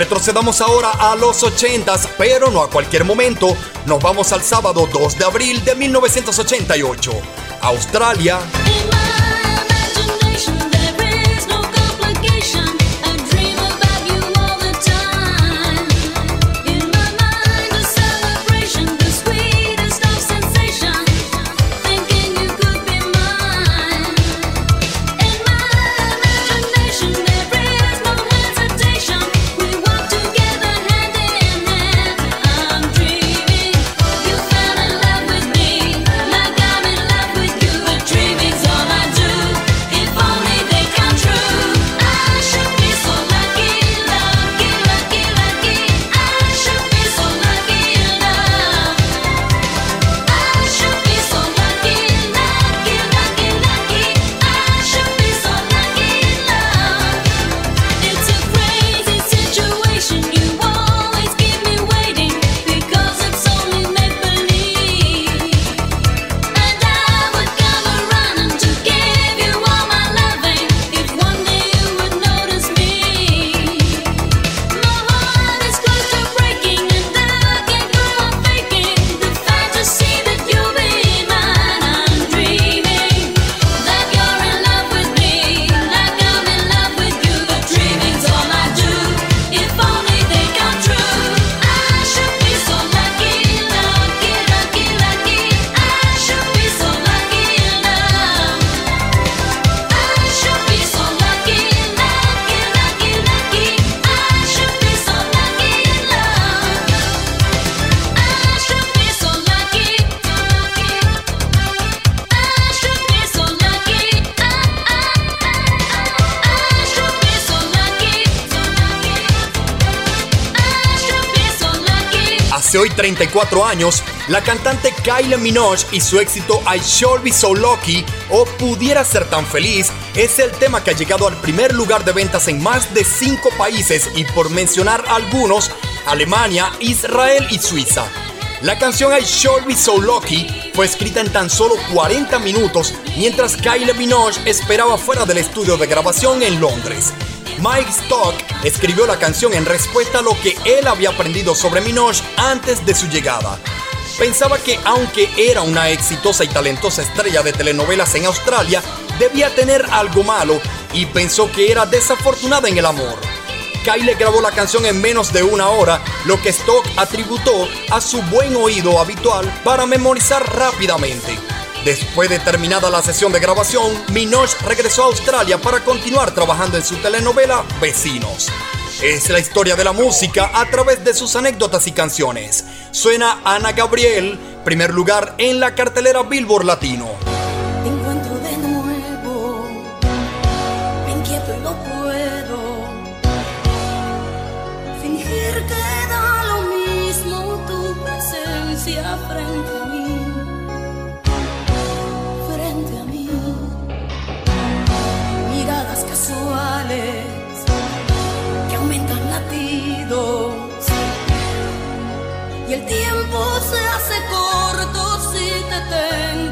Retrocedamos ahora a los 80s, pero no a cualquier momento. Nos vamos al sábado 2 de abril de 1988. Australia, Hace hoy 34 años, la cantante Kylie Minogue y su éxito I Should Be So Lucky o Pudiera Ser Tan Feliz es el tema que ha llegado al primer lugar de ventas en más de 5 países y por mencionar algunos, Alemania, Israel y Suiza. La canción I Sure Be So Lucky fue escrita en tan solo 40 minutos mientras Kylie Minogue esperaba fuera del estudio de grabación en Londres. Mike Stock escribió la canción en respuesta a lo que él había aprendido sobre Minogue antes de su llegada. Pensaba que aunque era una exitosa y talentosa estrella de telenovelas en Australia, debía tener algo malo y pensó que era desafortunada en el amor. Kyle grabó la canción en menos de una hora, lo que Stock atributó a su buen oído habitual para memorizar rápidamente. Después de terminada la sesión de grabación, Minogue regresó a Australia para continuar trabajando en su telenovela Vecinos. Es la historia de la música a través de sus anécdotas y canciones. Suena Ana Gabriel, primer lugar en la cartelera Billboard Latino. Tiempo se hace corto si te tengo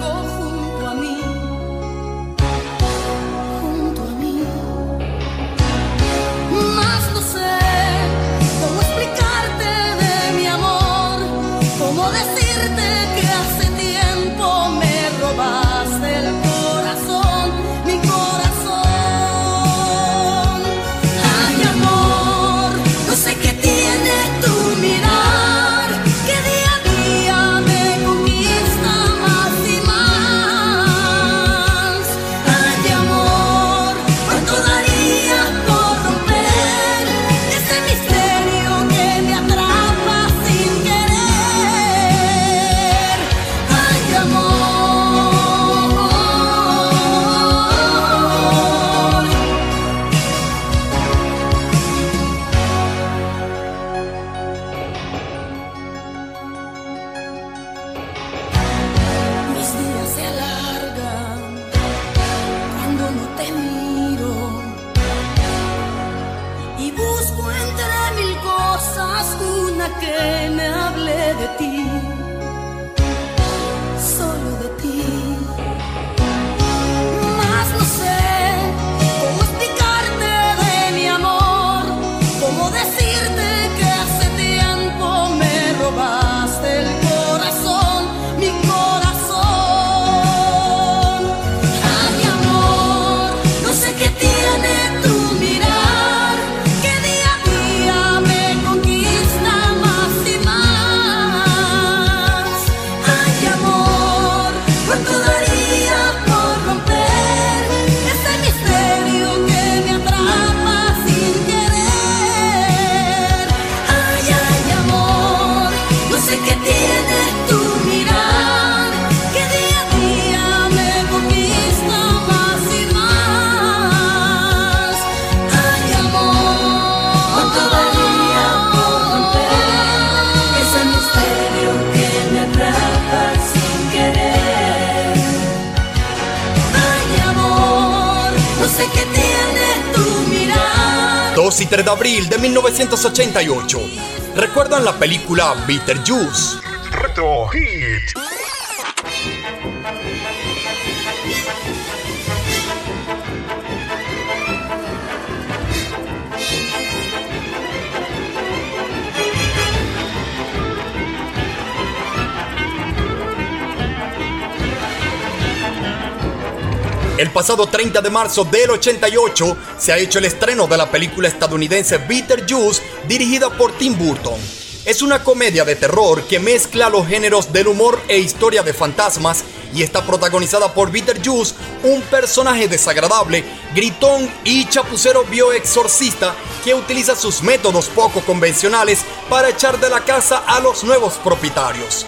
de abril de 1988. ¿Recuerdan la película Beetlejuice? Reto Hit. El pasado 30 de marzo del 88 se ha hecho el estreno de la película estadounidense Beetlejuice dirigida por Tim Burton. Es una comedia de terror que mezcla los géneros del humor e historia de fantasmas y está protagonizada por Beetlejuice, un personaje desagradable, gritón y chapucero bioexorcista que utiliza sus métodos poco convencionales para echar de la casa a los nuevos propietarios.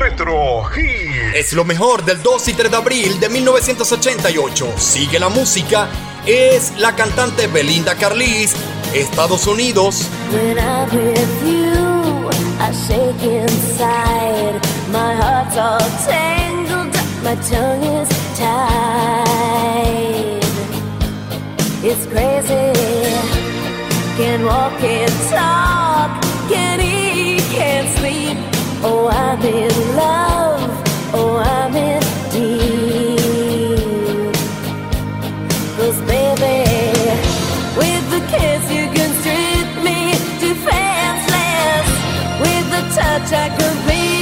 Retro Hit. Es lo mejor del 2 y 3 de abril de 1988. Sigue la música. Es la cantante Belinda Carlisle, Estados Unidos. When I'm with you, I shake inside. My heart's all tangled up, my tongue is tied. It's crazy. Can't walk, can't talk, can't eat, can't sleep Oh, I'm in love. Oh, I'm in need. Cause baby, with the kiss you can strip me defenseless. With touch I could be.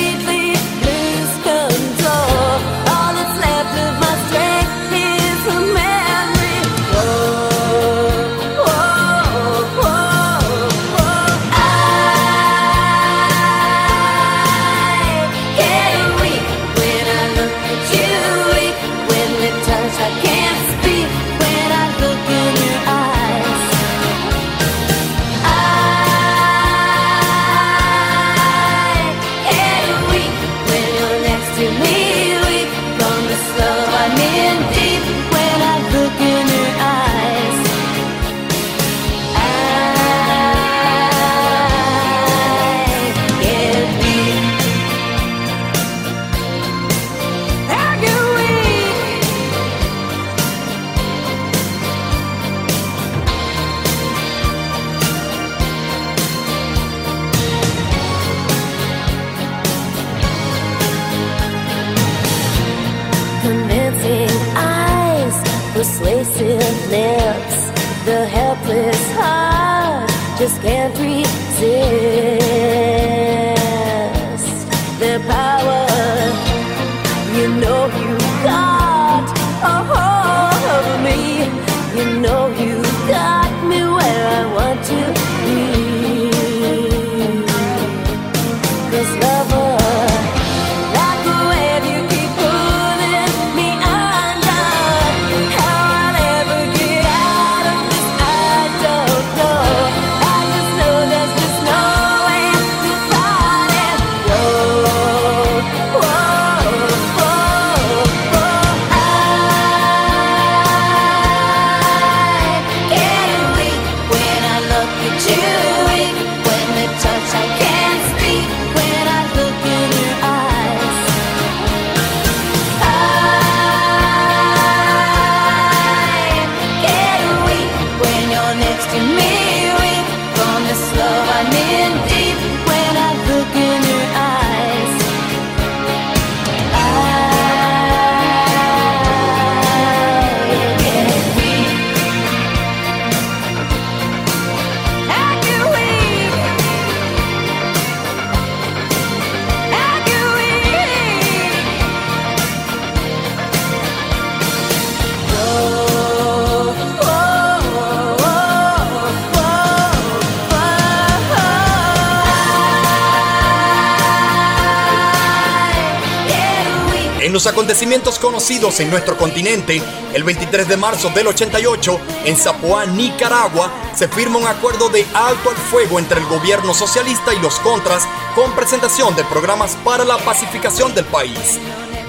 en nuestro continente, el 23 de marzo del 88, en Zapoá, Nicaragua, se firma un acuerdo de alto al fuego entre el gobierno socialista y los contras con presentación de programas para la pacificación del país.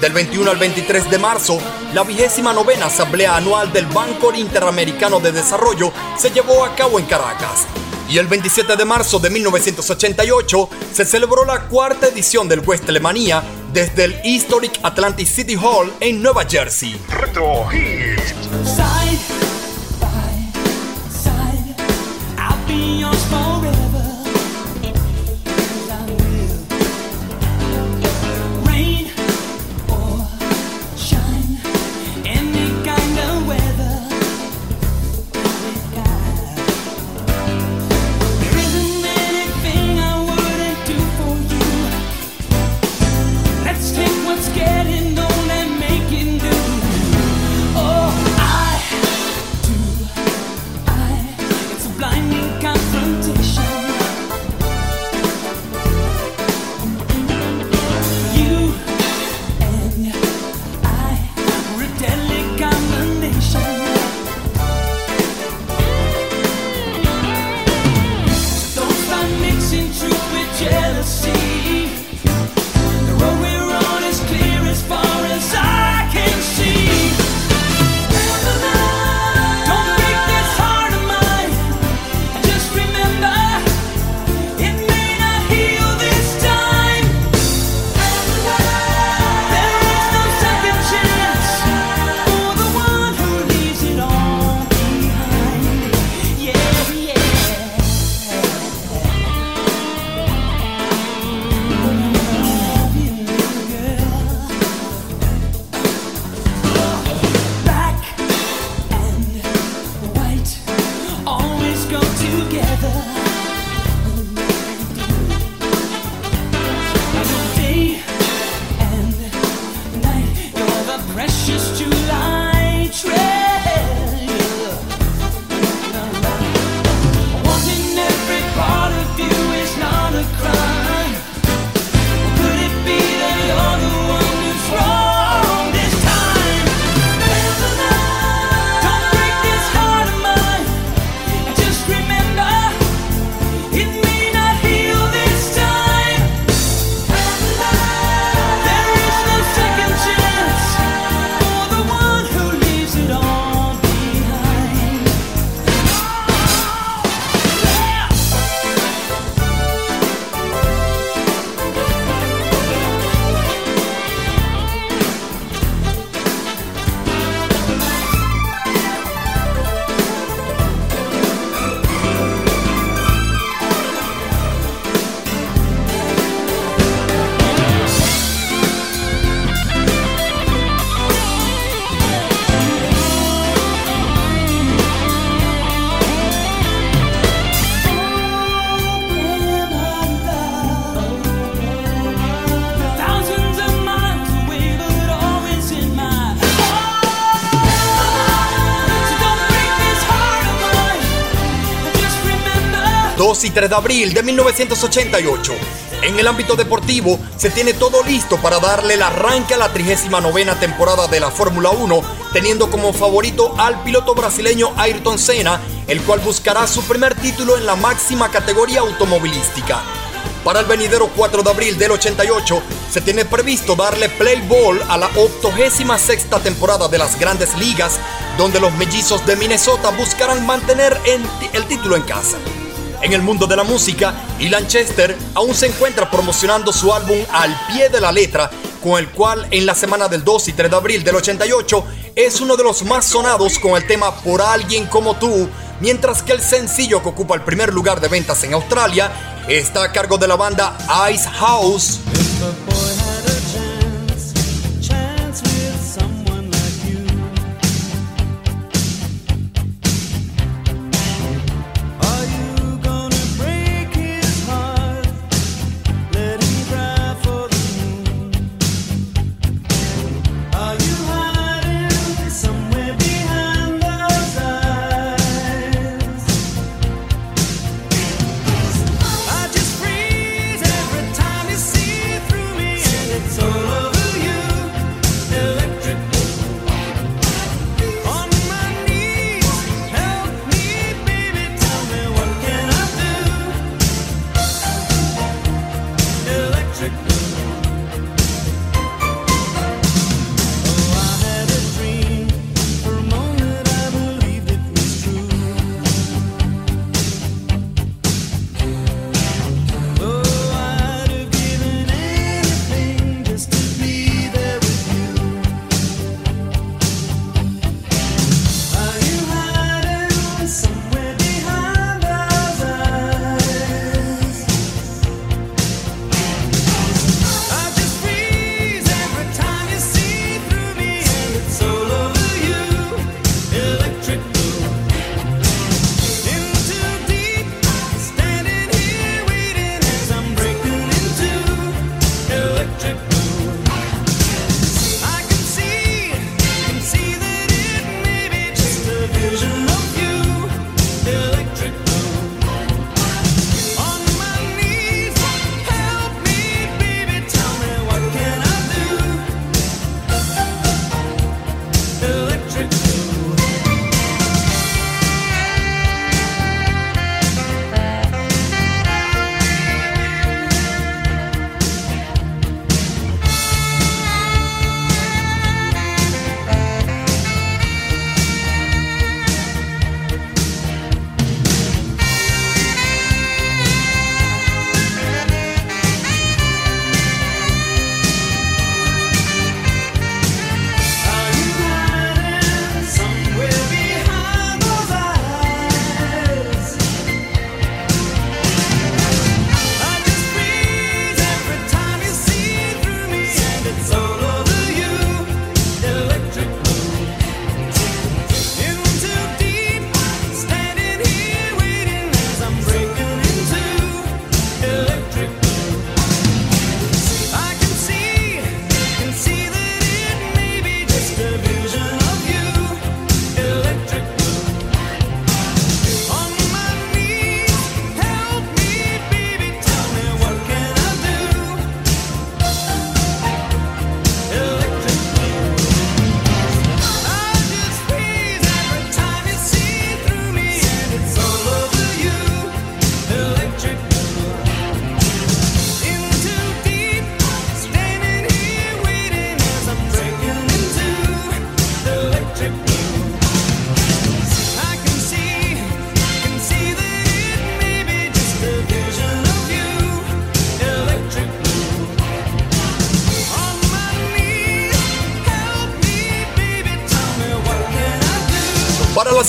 Del 21 al 23 de marzo, la vigésima novena asamblea anual del Banco Interamericano de Desarrollo se llevó a cabo en Caracas. Y el 27 de marzo de 1988 se celebró la cuarta edición del West desde el Historic Atlantic City Hall en Nueva Jersey. 2 y 3 de abril de 1988. En el ámbito deportivo, se tiene todo listo para darle el arranque a la 39 temporada de la Fórmula 1, teniendo como favorito al piloto brasileño Ayrton Senna, el cual buscará su primer título en la máxima categoría automovilística. Para el venidero 4 de abril del 88, se tiene previsto darle play ball a la 86 temporada de las grandes ligas, donde los mellizos de Minnesota buscarán mantener en- el título en casa. En el mundo de la música, Ilan Chester aún se encuentra promocionando su álbum Al pie de la letra, con el cual en la semana del 2 y 3 de abril del 88 es uno de los más sonados con el tema Por alguien como tú, mientras que el sencillo que ocupa el primer lugar de ventas en Australia está a cargo de la banda Ice House.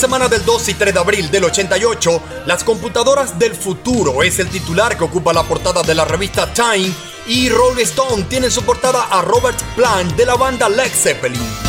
Semana del 2 y 3 de abril del 88, las computadoras del futuro es el titular que ocupa la portada de la revista Time y Rolling Stone tiene en su portada a Robert Plant de la banda Led Zeppelin.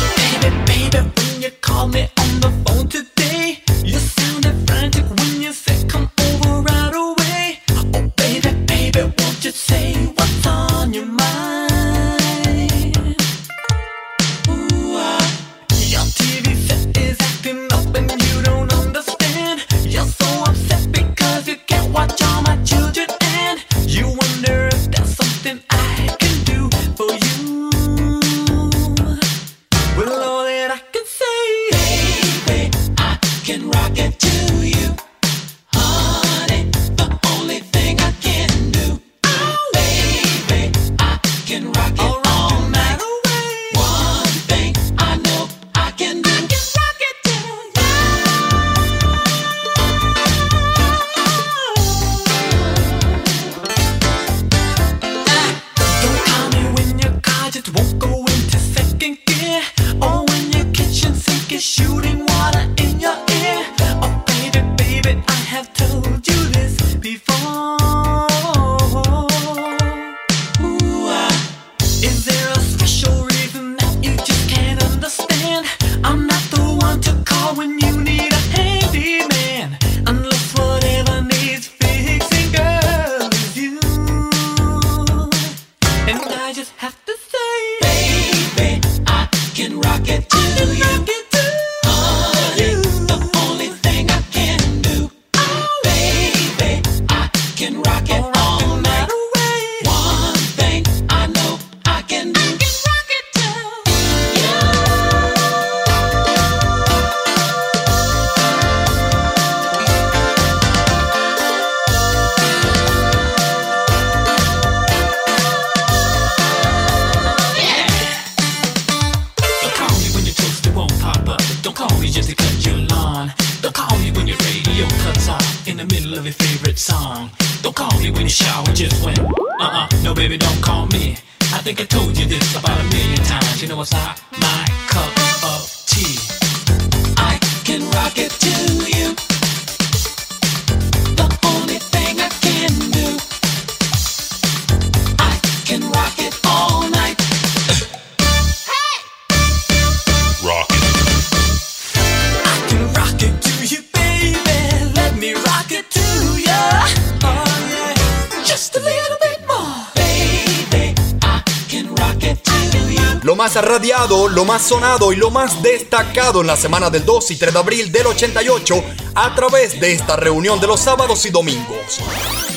Más sonado y lo más destacado en la semana del 2 y 3 de abril del 88 a través de esta reunión de los sábados y domingos.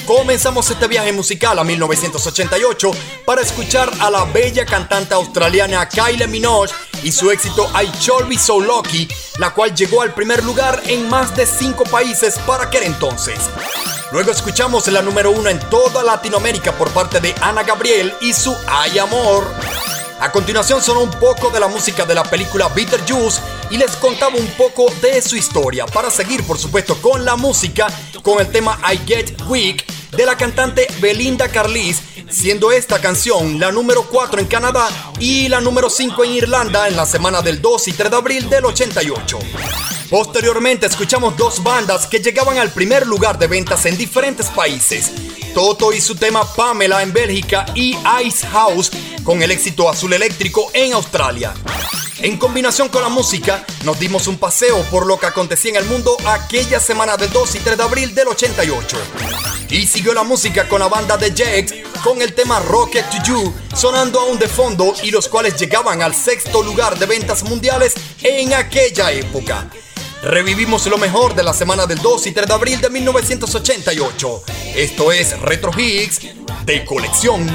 Comenzamos este viaje musical a 1988 para escuchar a la bella cantante australiana Kylie Minogue y su éxito I Sure Be So Lucky, la cual llegó al primer lugar en más de 5 países para aquel entonces. Luego escuchamos la número uno en toda Latinoamérica por parte de Ana Gabriel y su Ay Amor. A continuación sonó un poco de la música de la película Beetlejuice y les contaba un poco de su historia para seguir por supuesto con la música con el tema I Get Weak de la cantante Belinda Carlisle, siendo esta canción la número 4 en Canadá y la número 5 en Irlanda en la semana del 2 y 3 de abril del 88. Posteriormente escuchamos dos bandas que llegaban al primer lugar de ventas en diferentes países. Toto y su tema Pamela en Bélgica y Ice House con el éxito Azul Eléctrico en Australia. En combinación con la música, nos dimos un paseo por lo que acontecía en el mundo aquella semana del 2 y 3 de abril del 88. Y siguió la música con la banda de Jax con el tema Rocket to You sonando aún de fondo y los cuales llegaban al sexto lugar de ventas mundiales en aquella época. Revivimos lo mejor de la semana del 2 y 3 de abril de 1988. Esto es Retro Hits de colección.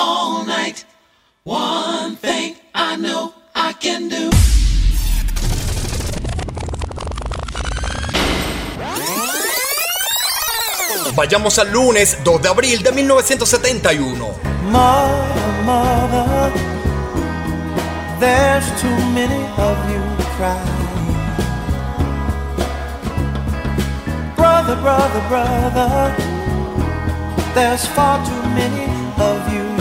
All night. One thing I know I can do. Vayamos al lunes 2 de abril de 1971. Mother, mother, there's too many of you crying. Brother, brother, brother, there's far too many of you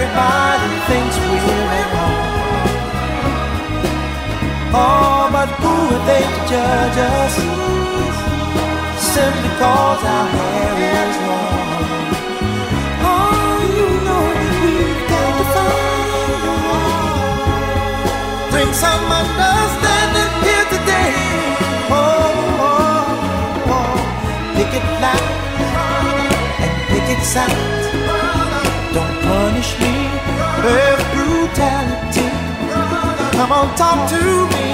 everybody thinks we're at home. Oh, but who are they to judge us? Simply cause our hair is long. Oh, you know we've got to find. Bring some understanding here today. Oh, oh, oh. pick it loud and pick it sound. With brutality. Come on, talk to me.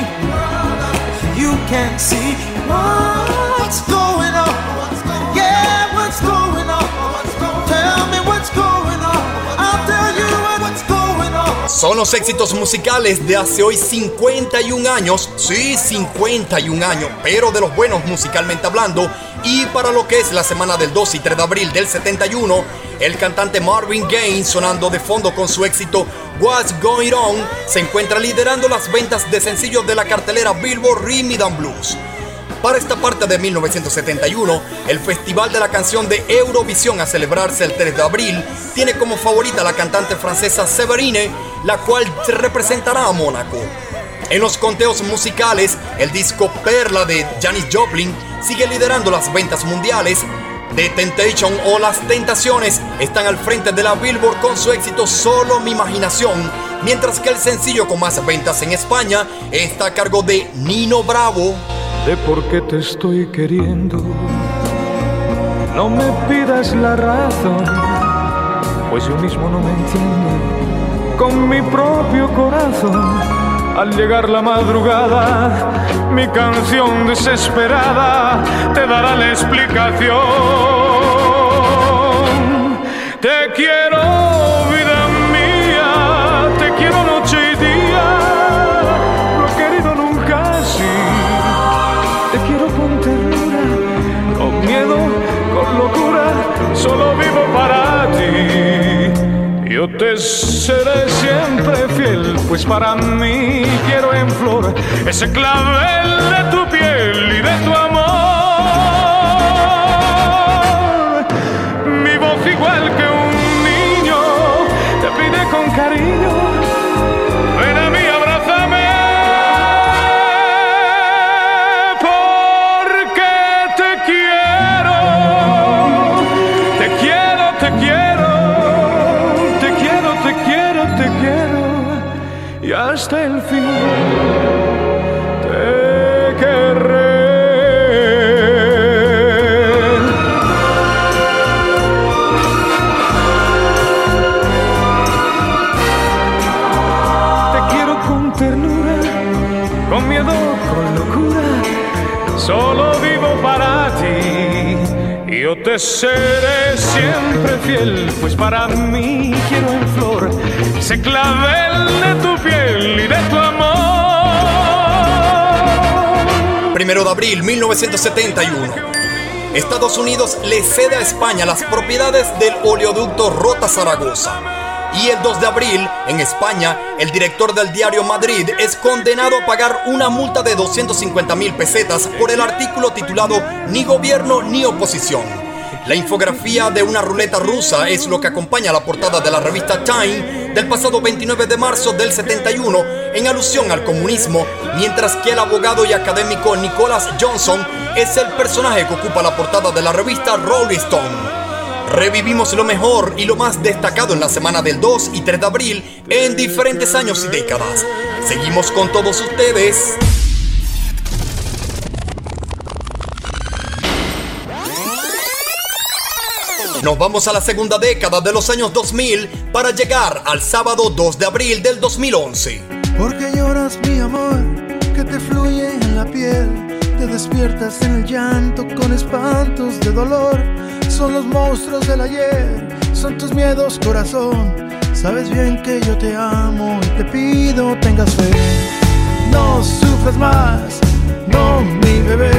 You can see what's going on. Yeah, what's going on? Tell me what's going on. I'll tell you what's going on. Son los éxitos musicales de hace hoy 51 años, sí, 51 años, pero de los buenos musicalmente hablando. Y para lo que es la semana del 2 y 3 de abril del 71, el cantante Marvin Gaye sonando de fondo con su éxito What's Going On se encuentra liderando las ventas de sencillos de la cartelera Billboard Rhythm and Blues. Para esta parte de 1971, el Festival de la Canción de Eurovisión a celebrarse el 3 de abril tiene como favorita la cantante francesa Severine, la cual representará a Mónaco. En los conteos musicales, el disco Perla de Janis Joplin sigue liderando las ventas mundiales. The Temptation o Las Tentaciones están al frente de la Billboard con su éxito Solo mi imaginación, mientras que el sencillo con más ventas en España está a cargo de Nino Bravo. de por qué te estoy queriendo. No me pidas la razón, pues yo mismo no me entiendo. Con mi propio corazón, al llegar la madrugada, mi canción desesperada te dará la explicación. Ese clavel de Te seré siempre fiel, pues para mí quiero en flor ese clavel de tu piel y de tu amor. Primero de abril 1971. Estados Unidos le cede a España las propiedades del oleoducto Rota Zaragoza. Y el 2 de abril, en España, el director del diario Madrid es condenado a pagar una multa de 250 mil pesetas por el artículo titulado Ni gobierno ni oposición. La infografía de una ruleta rusa es lo que acompaña la portada de la revista Time del pasado 29 de marzo del 71 en alusión al comunismo, mientras que el abogado y académico Nicholas Johnson es el personaje que ocupa la portada de la revista Rolling Stone. Revivimos lo mejor y lo más destacado en la semana del 2 y 3 de abril en diferentes años y décadas. Seguimos con todos ustedes. Nos vamos a la segunda década de los años 2000 para llegar al sábado 2 de abril del 2011. Porque lloras mi amor, que te fluye en la piel, te despiertas en el llanto con espantos de dolor. Son los monstruos del ayer, son tus miedos corazón. Sabes bien que yo te amo y te pido tengas fe. No sufras más, no mi bebé.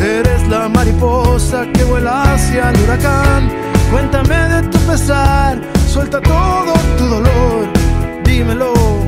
Eres la mariposa que vuela hacia el huracán. Cuéntame de tu pesar, suelta todo tu dolor, dímelo.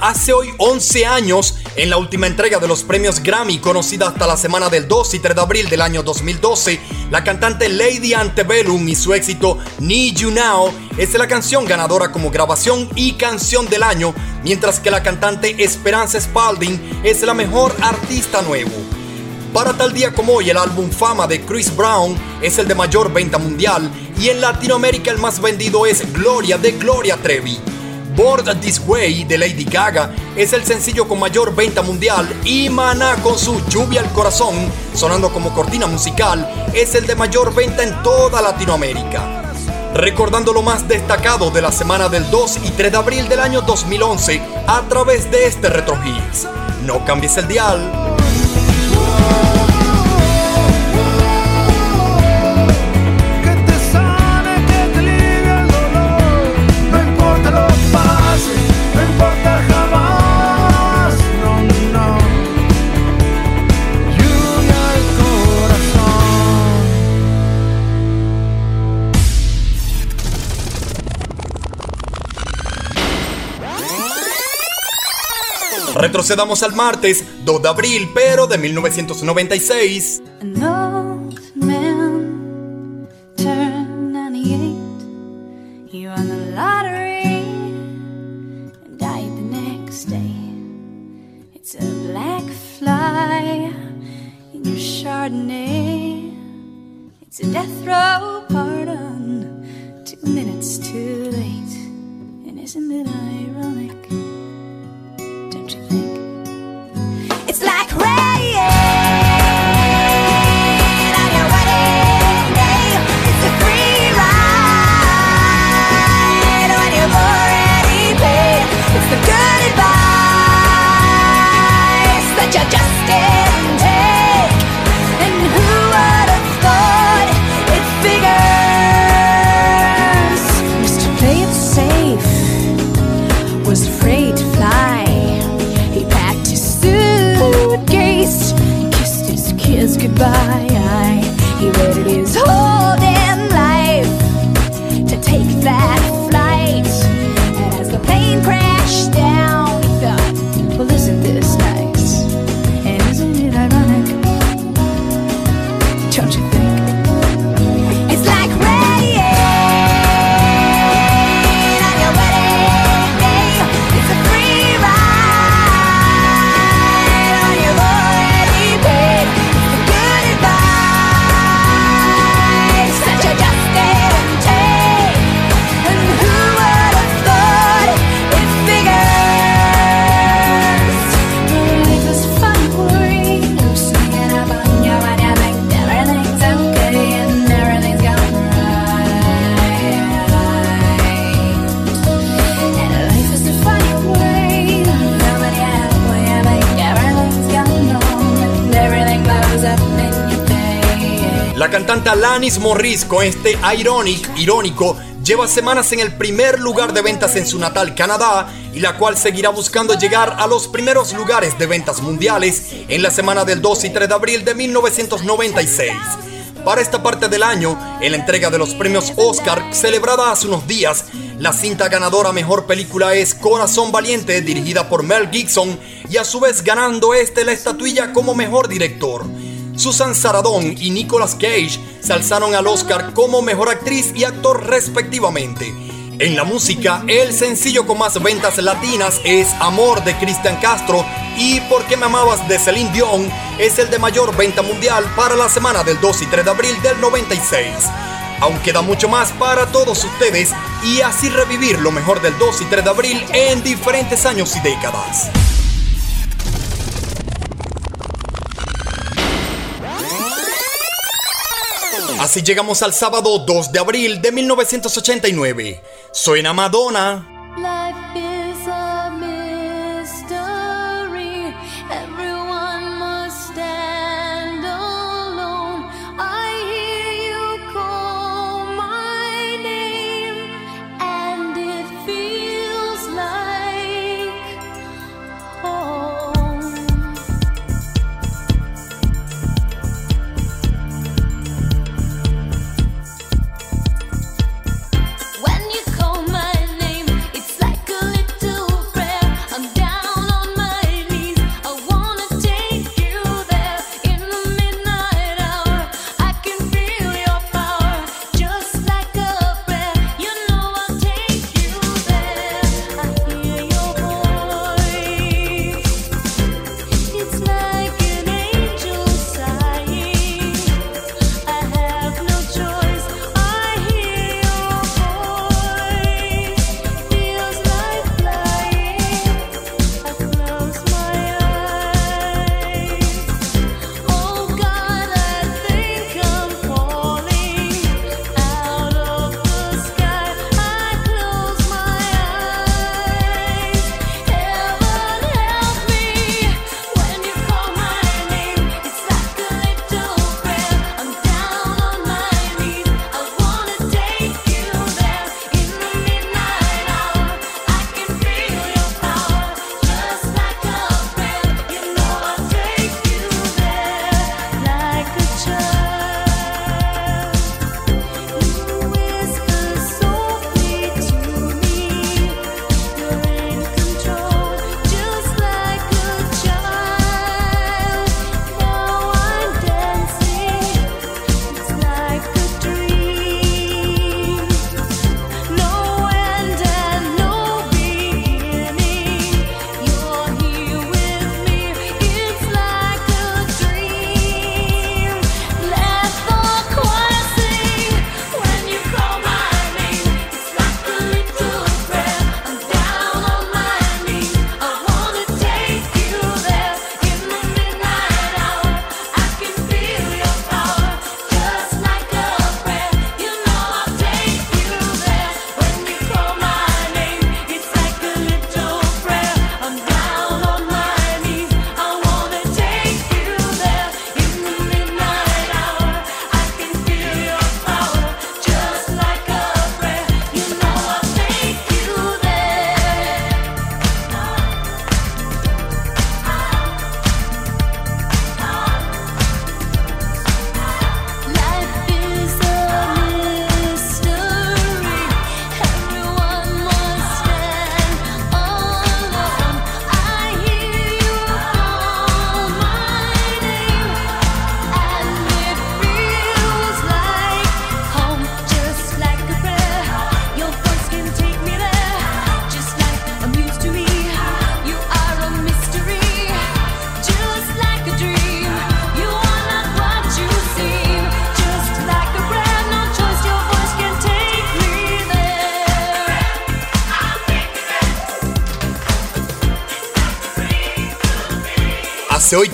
Hace hoy 11 años, en la última entrega de los premios Grammy, conocida hasta la semana del 2 y 3 de abril del año 2012, la cantante Lady Antebellum y su éxito Need You Now es la canción ganadora como grabación y canción del año, mientras que la cantante Esperanza Spalding es la mejor artista nuevo. Para tal día como hoy, el álbum Fama de Chris Brown es el de mayor venta mundial y en Latinoamérica el más vendido es Gloria de Gloria Trevi. Bored This Way de Lady Gaga es el sencillo con mayor venta mundial y Maná con su Lluvia al Corazón, sonando como cortina musical, es el de mayor venta en toda Latinoamérica. Recordando lo más destacado de la semana del 2 y 3 de abril del año 2011 a través de este Retro Hits. No cambies el dial. Retrocedamos al martes 2 de abril, pero de 1996. Alanis Morrisco, este Ironic, irónico, lleva semanas en el primer lugar de ventas en su natal Canadá y la cual seguirá buscando llegar a los primeros lugares de ventas mundiales en la semana del 2 y 3 de abril de 1996. Para esta parte del año, en la entrega de los premios Oscar celebrada hace unos días, la cinta ganadora mejor película es Corazón Valiente, dirigida por Mel Gibson, y a su vez ganando este la estatuilla como mejor director. Susan Sarandon y Nicolas Cage se alzaron al Oscar como mejor actriz y actor respectivamente. En la música, el sencillo con más ventas latinas es Amor de Cristian Castro y Por qué me amabas de Celine Dion es el de mayor venta mundial para la semana del 2 y 3 de abril del 96. Aún queda mucho más para todos ustedes y así revivir lo mejor del 2 y 3 de abril en diferentes años y décadas. Así llegamos al sábado 2 de abril de 1989. Suena Madonna.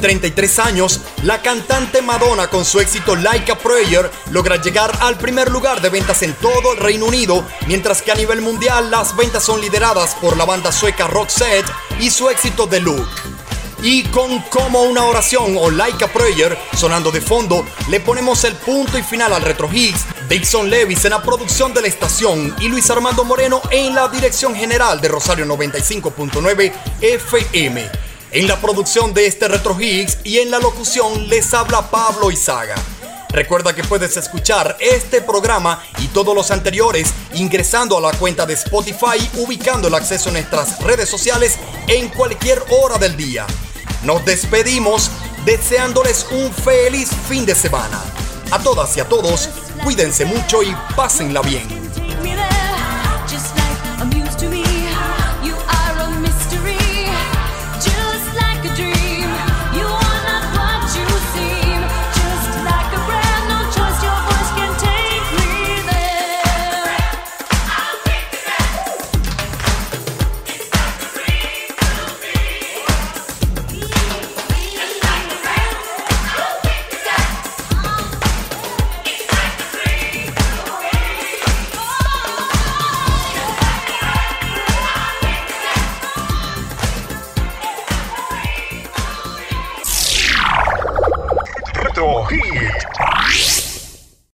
33 años, la cantante Madonna con su éxito Like a Prayer logra llegar al primer lugar de ventas en todo el Reino Unido, mientras que a nivel mundial las ventas son lideradas por la banda sueca Roxette y su éxito The Look. Y con como una oración o like a prayer sonando de fondo, le ponemos el punto y final al Retro Higgs, Dixon Levis en la producción de la estación y Luis Armando Moreno en la dirección general de Rosario 95.9 FM. En la producción de este Retro Higgs y en la locución les habla Pablo Izaga. Recuerda que puedes escuchar este programa y todos los anteriores ingresando a la cuenta de Spotify ubicando el acceso a nuestras redes sociales en cualquier hora del día. Nos despedimos deseándoles un feliz fin de semana. A todas y a todos, cuídense mucho y pásenla bien.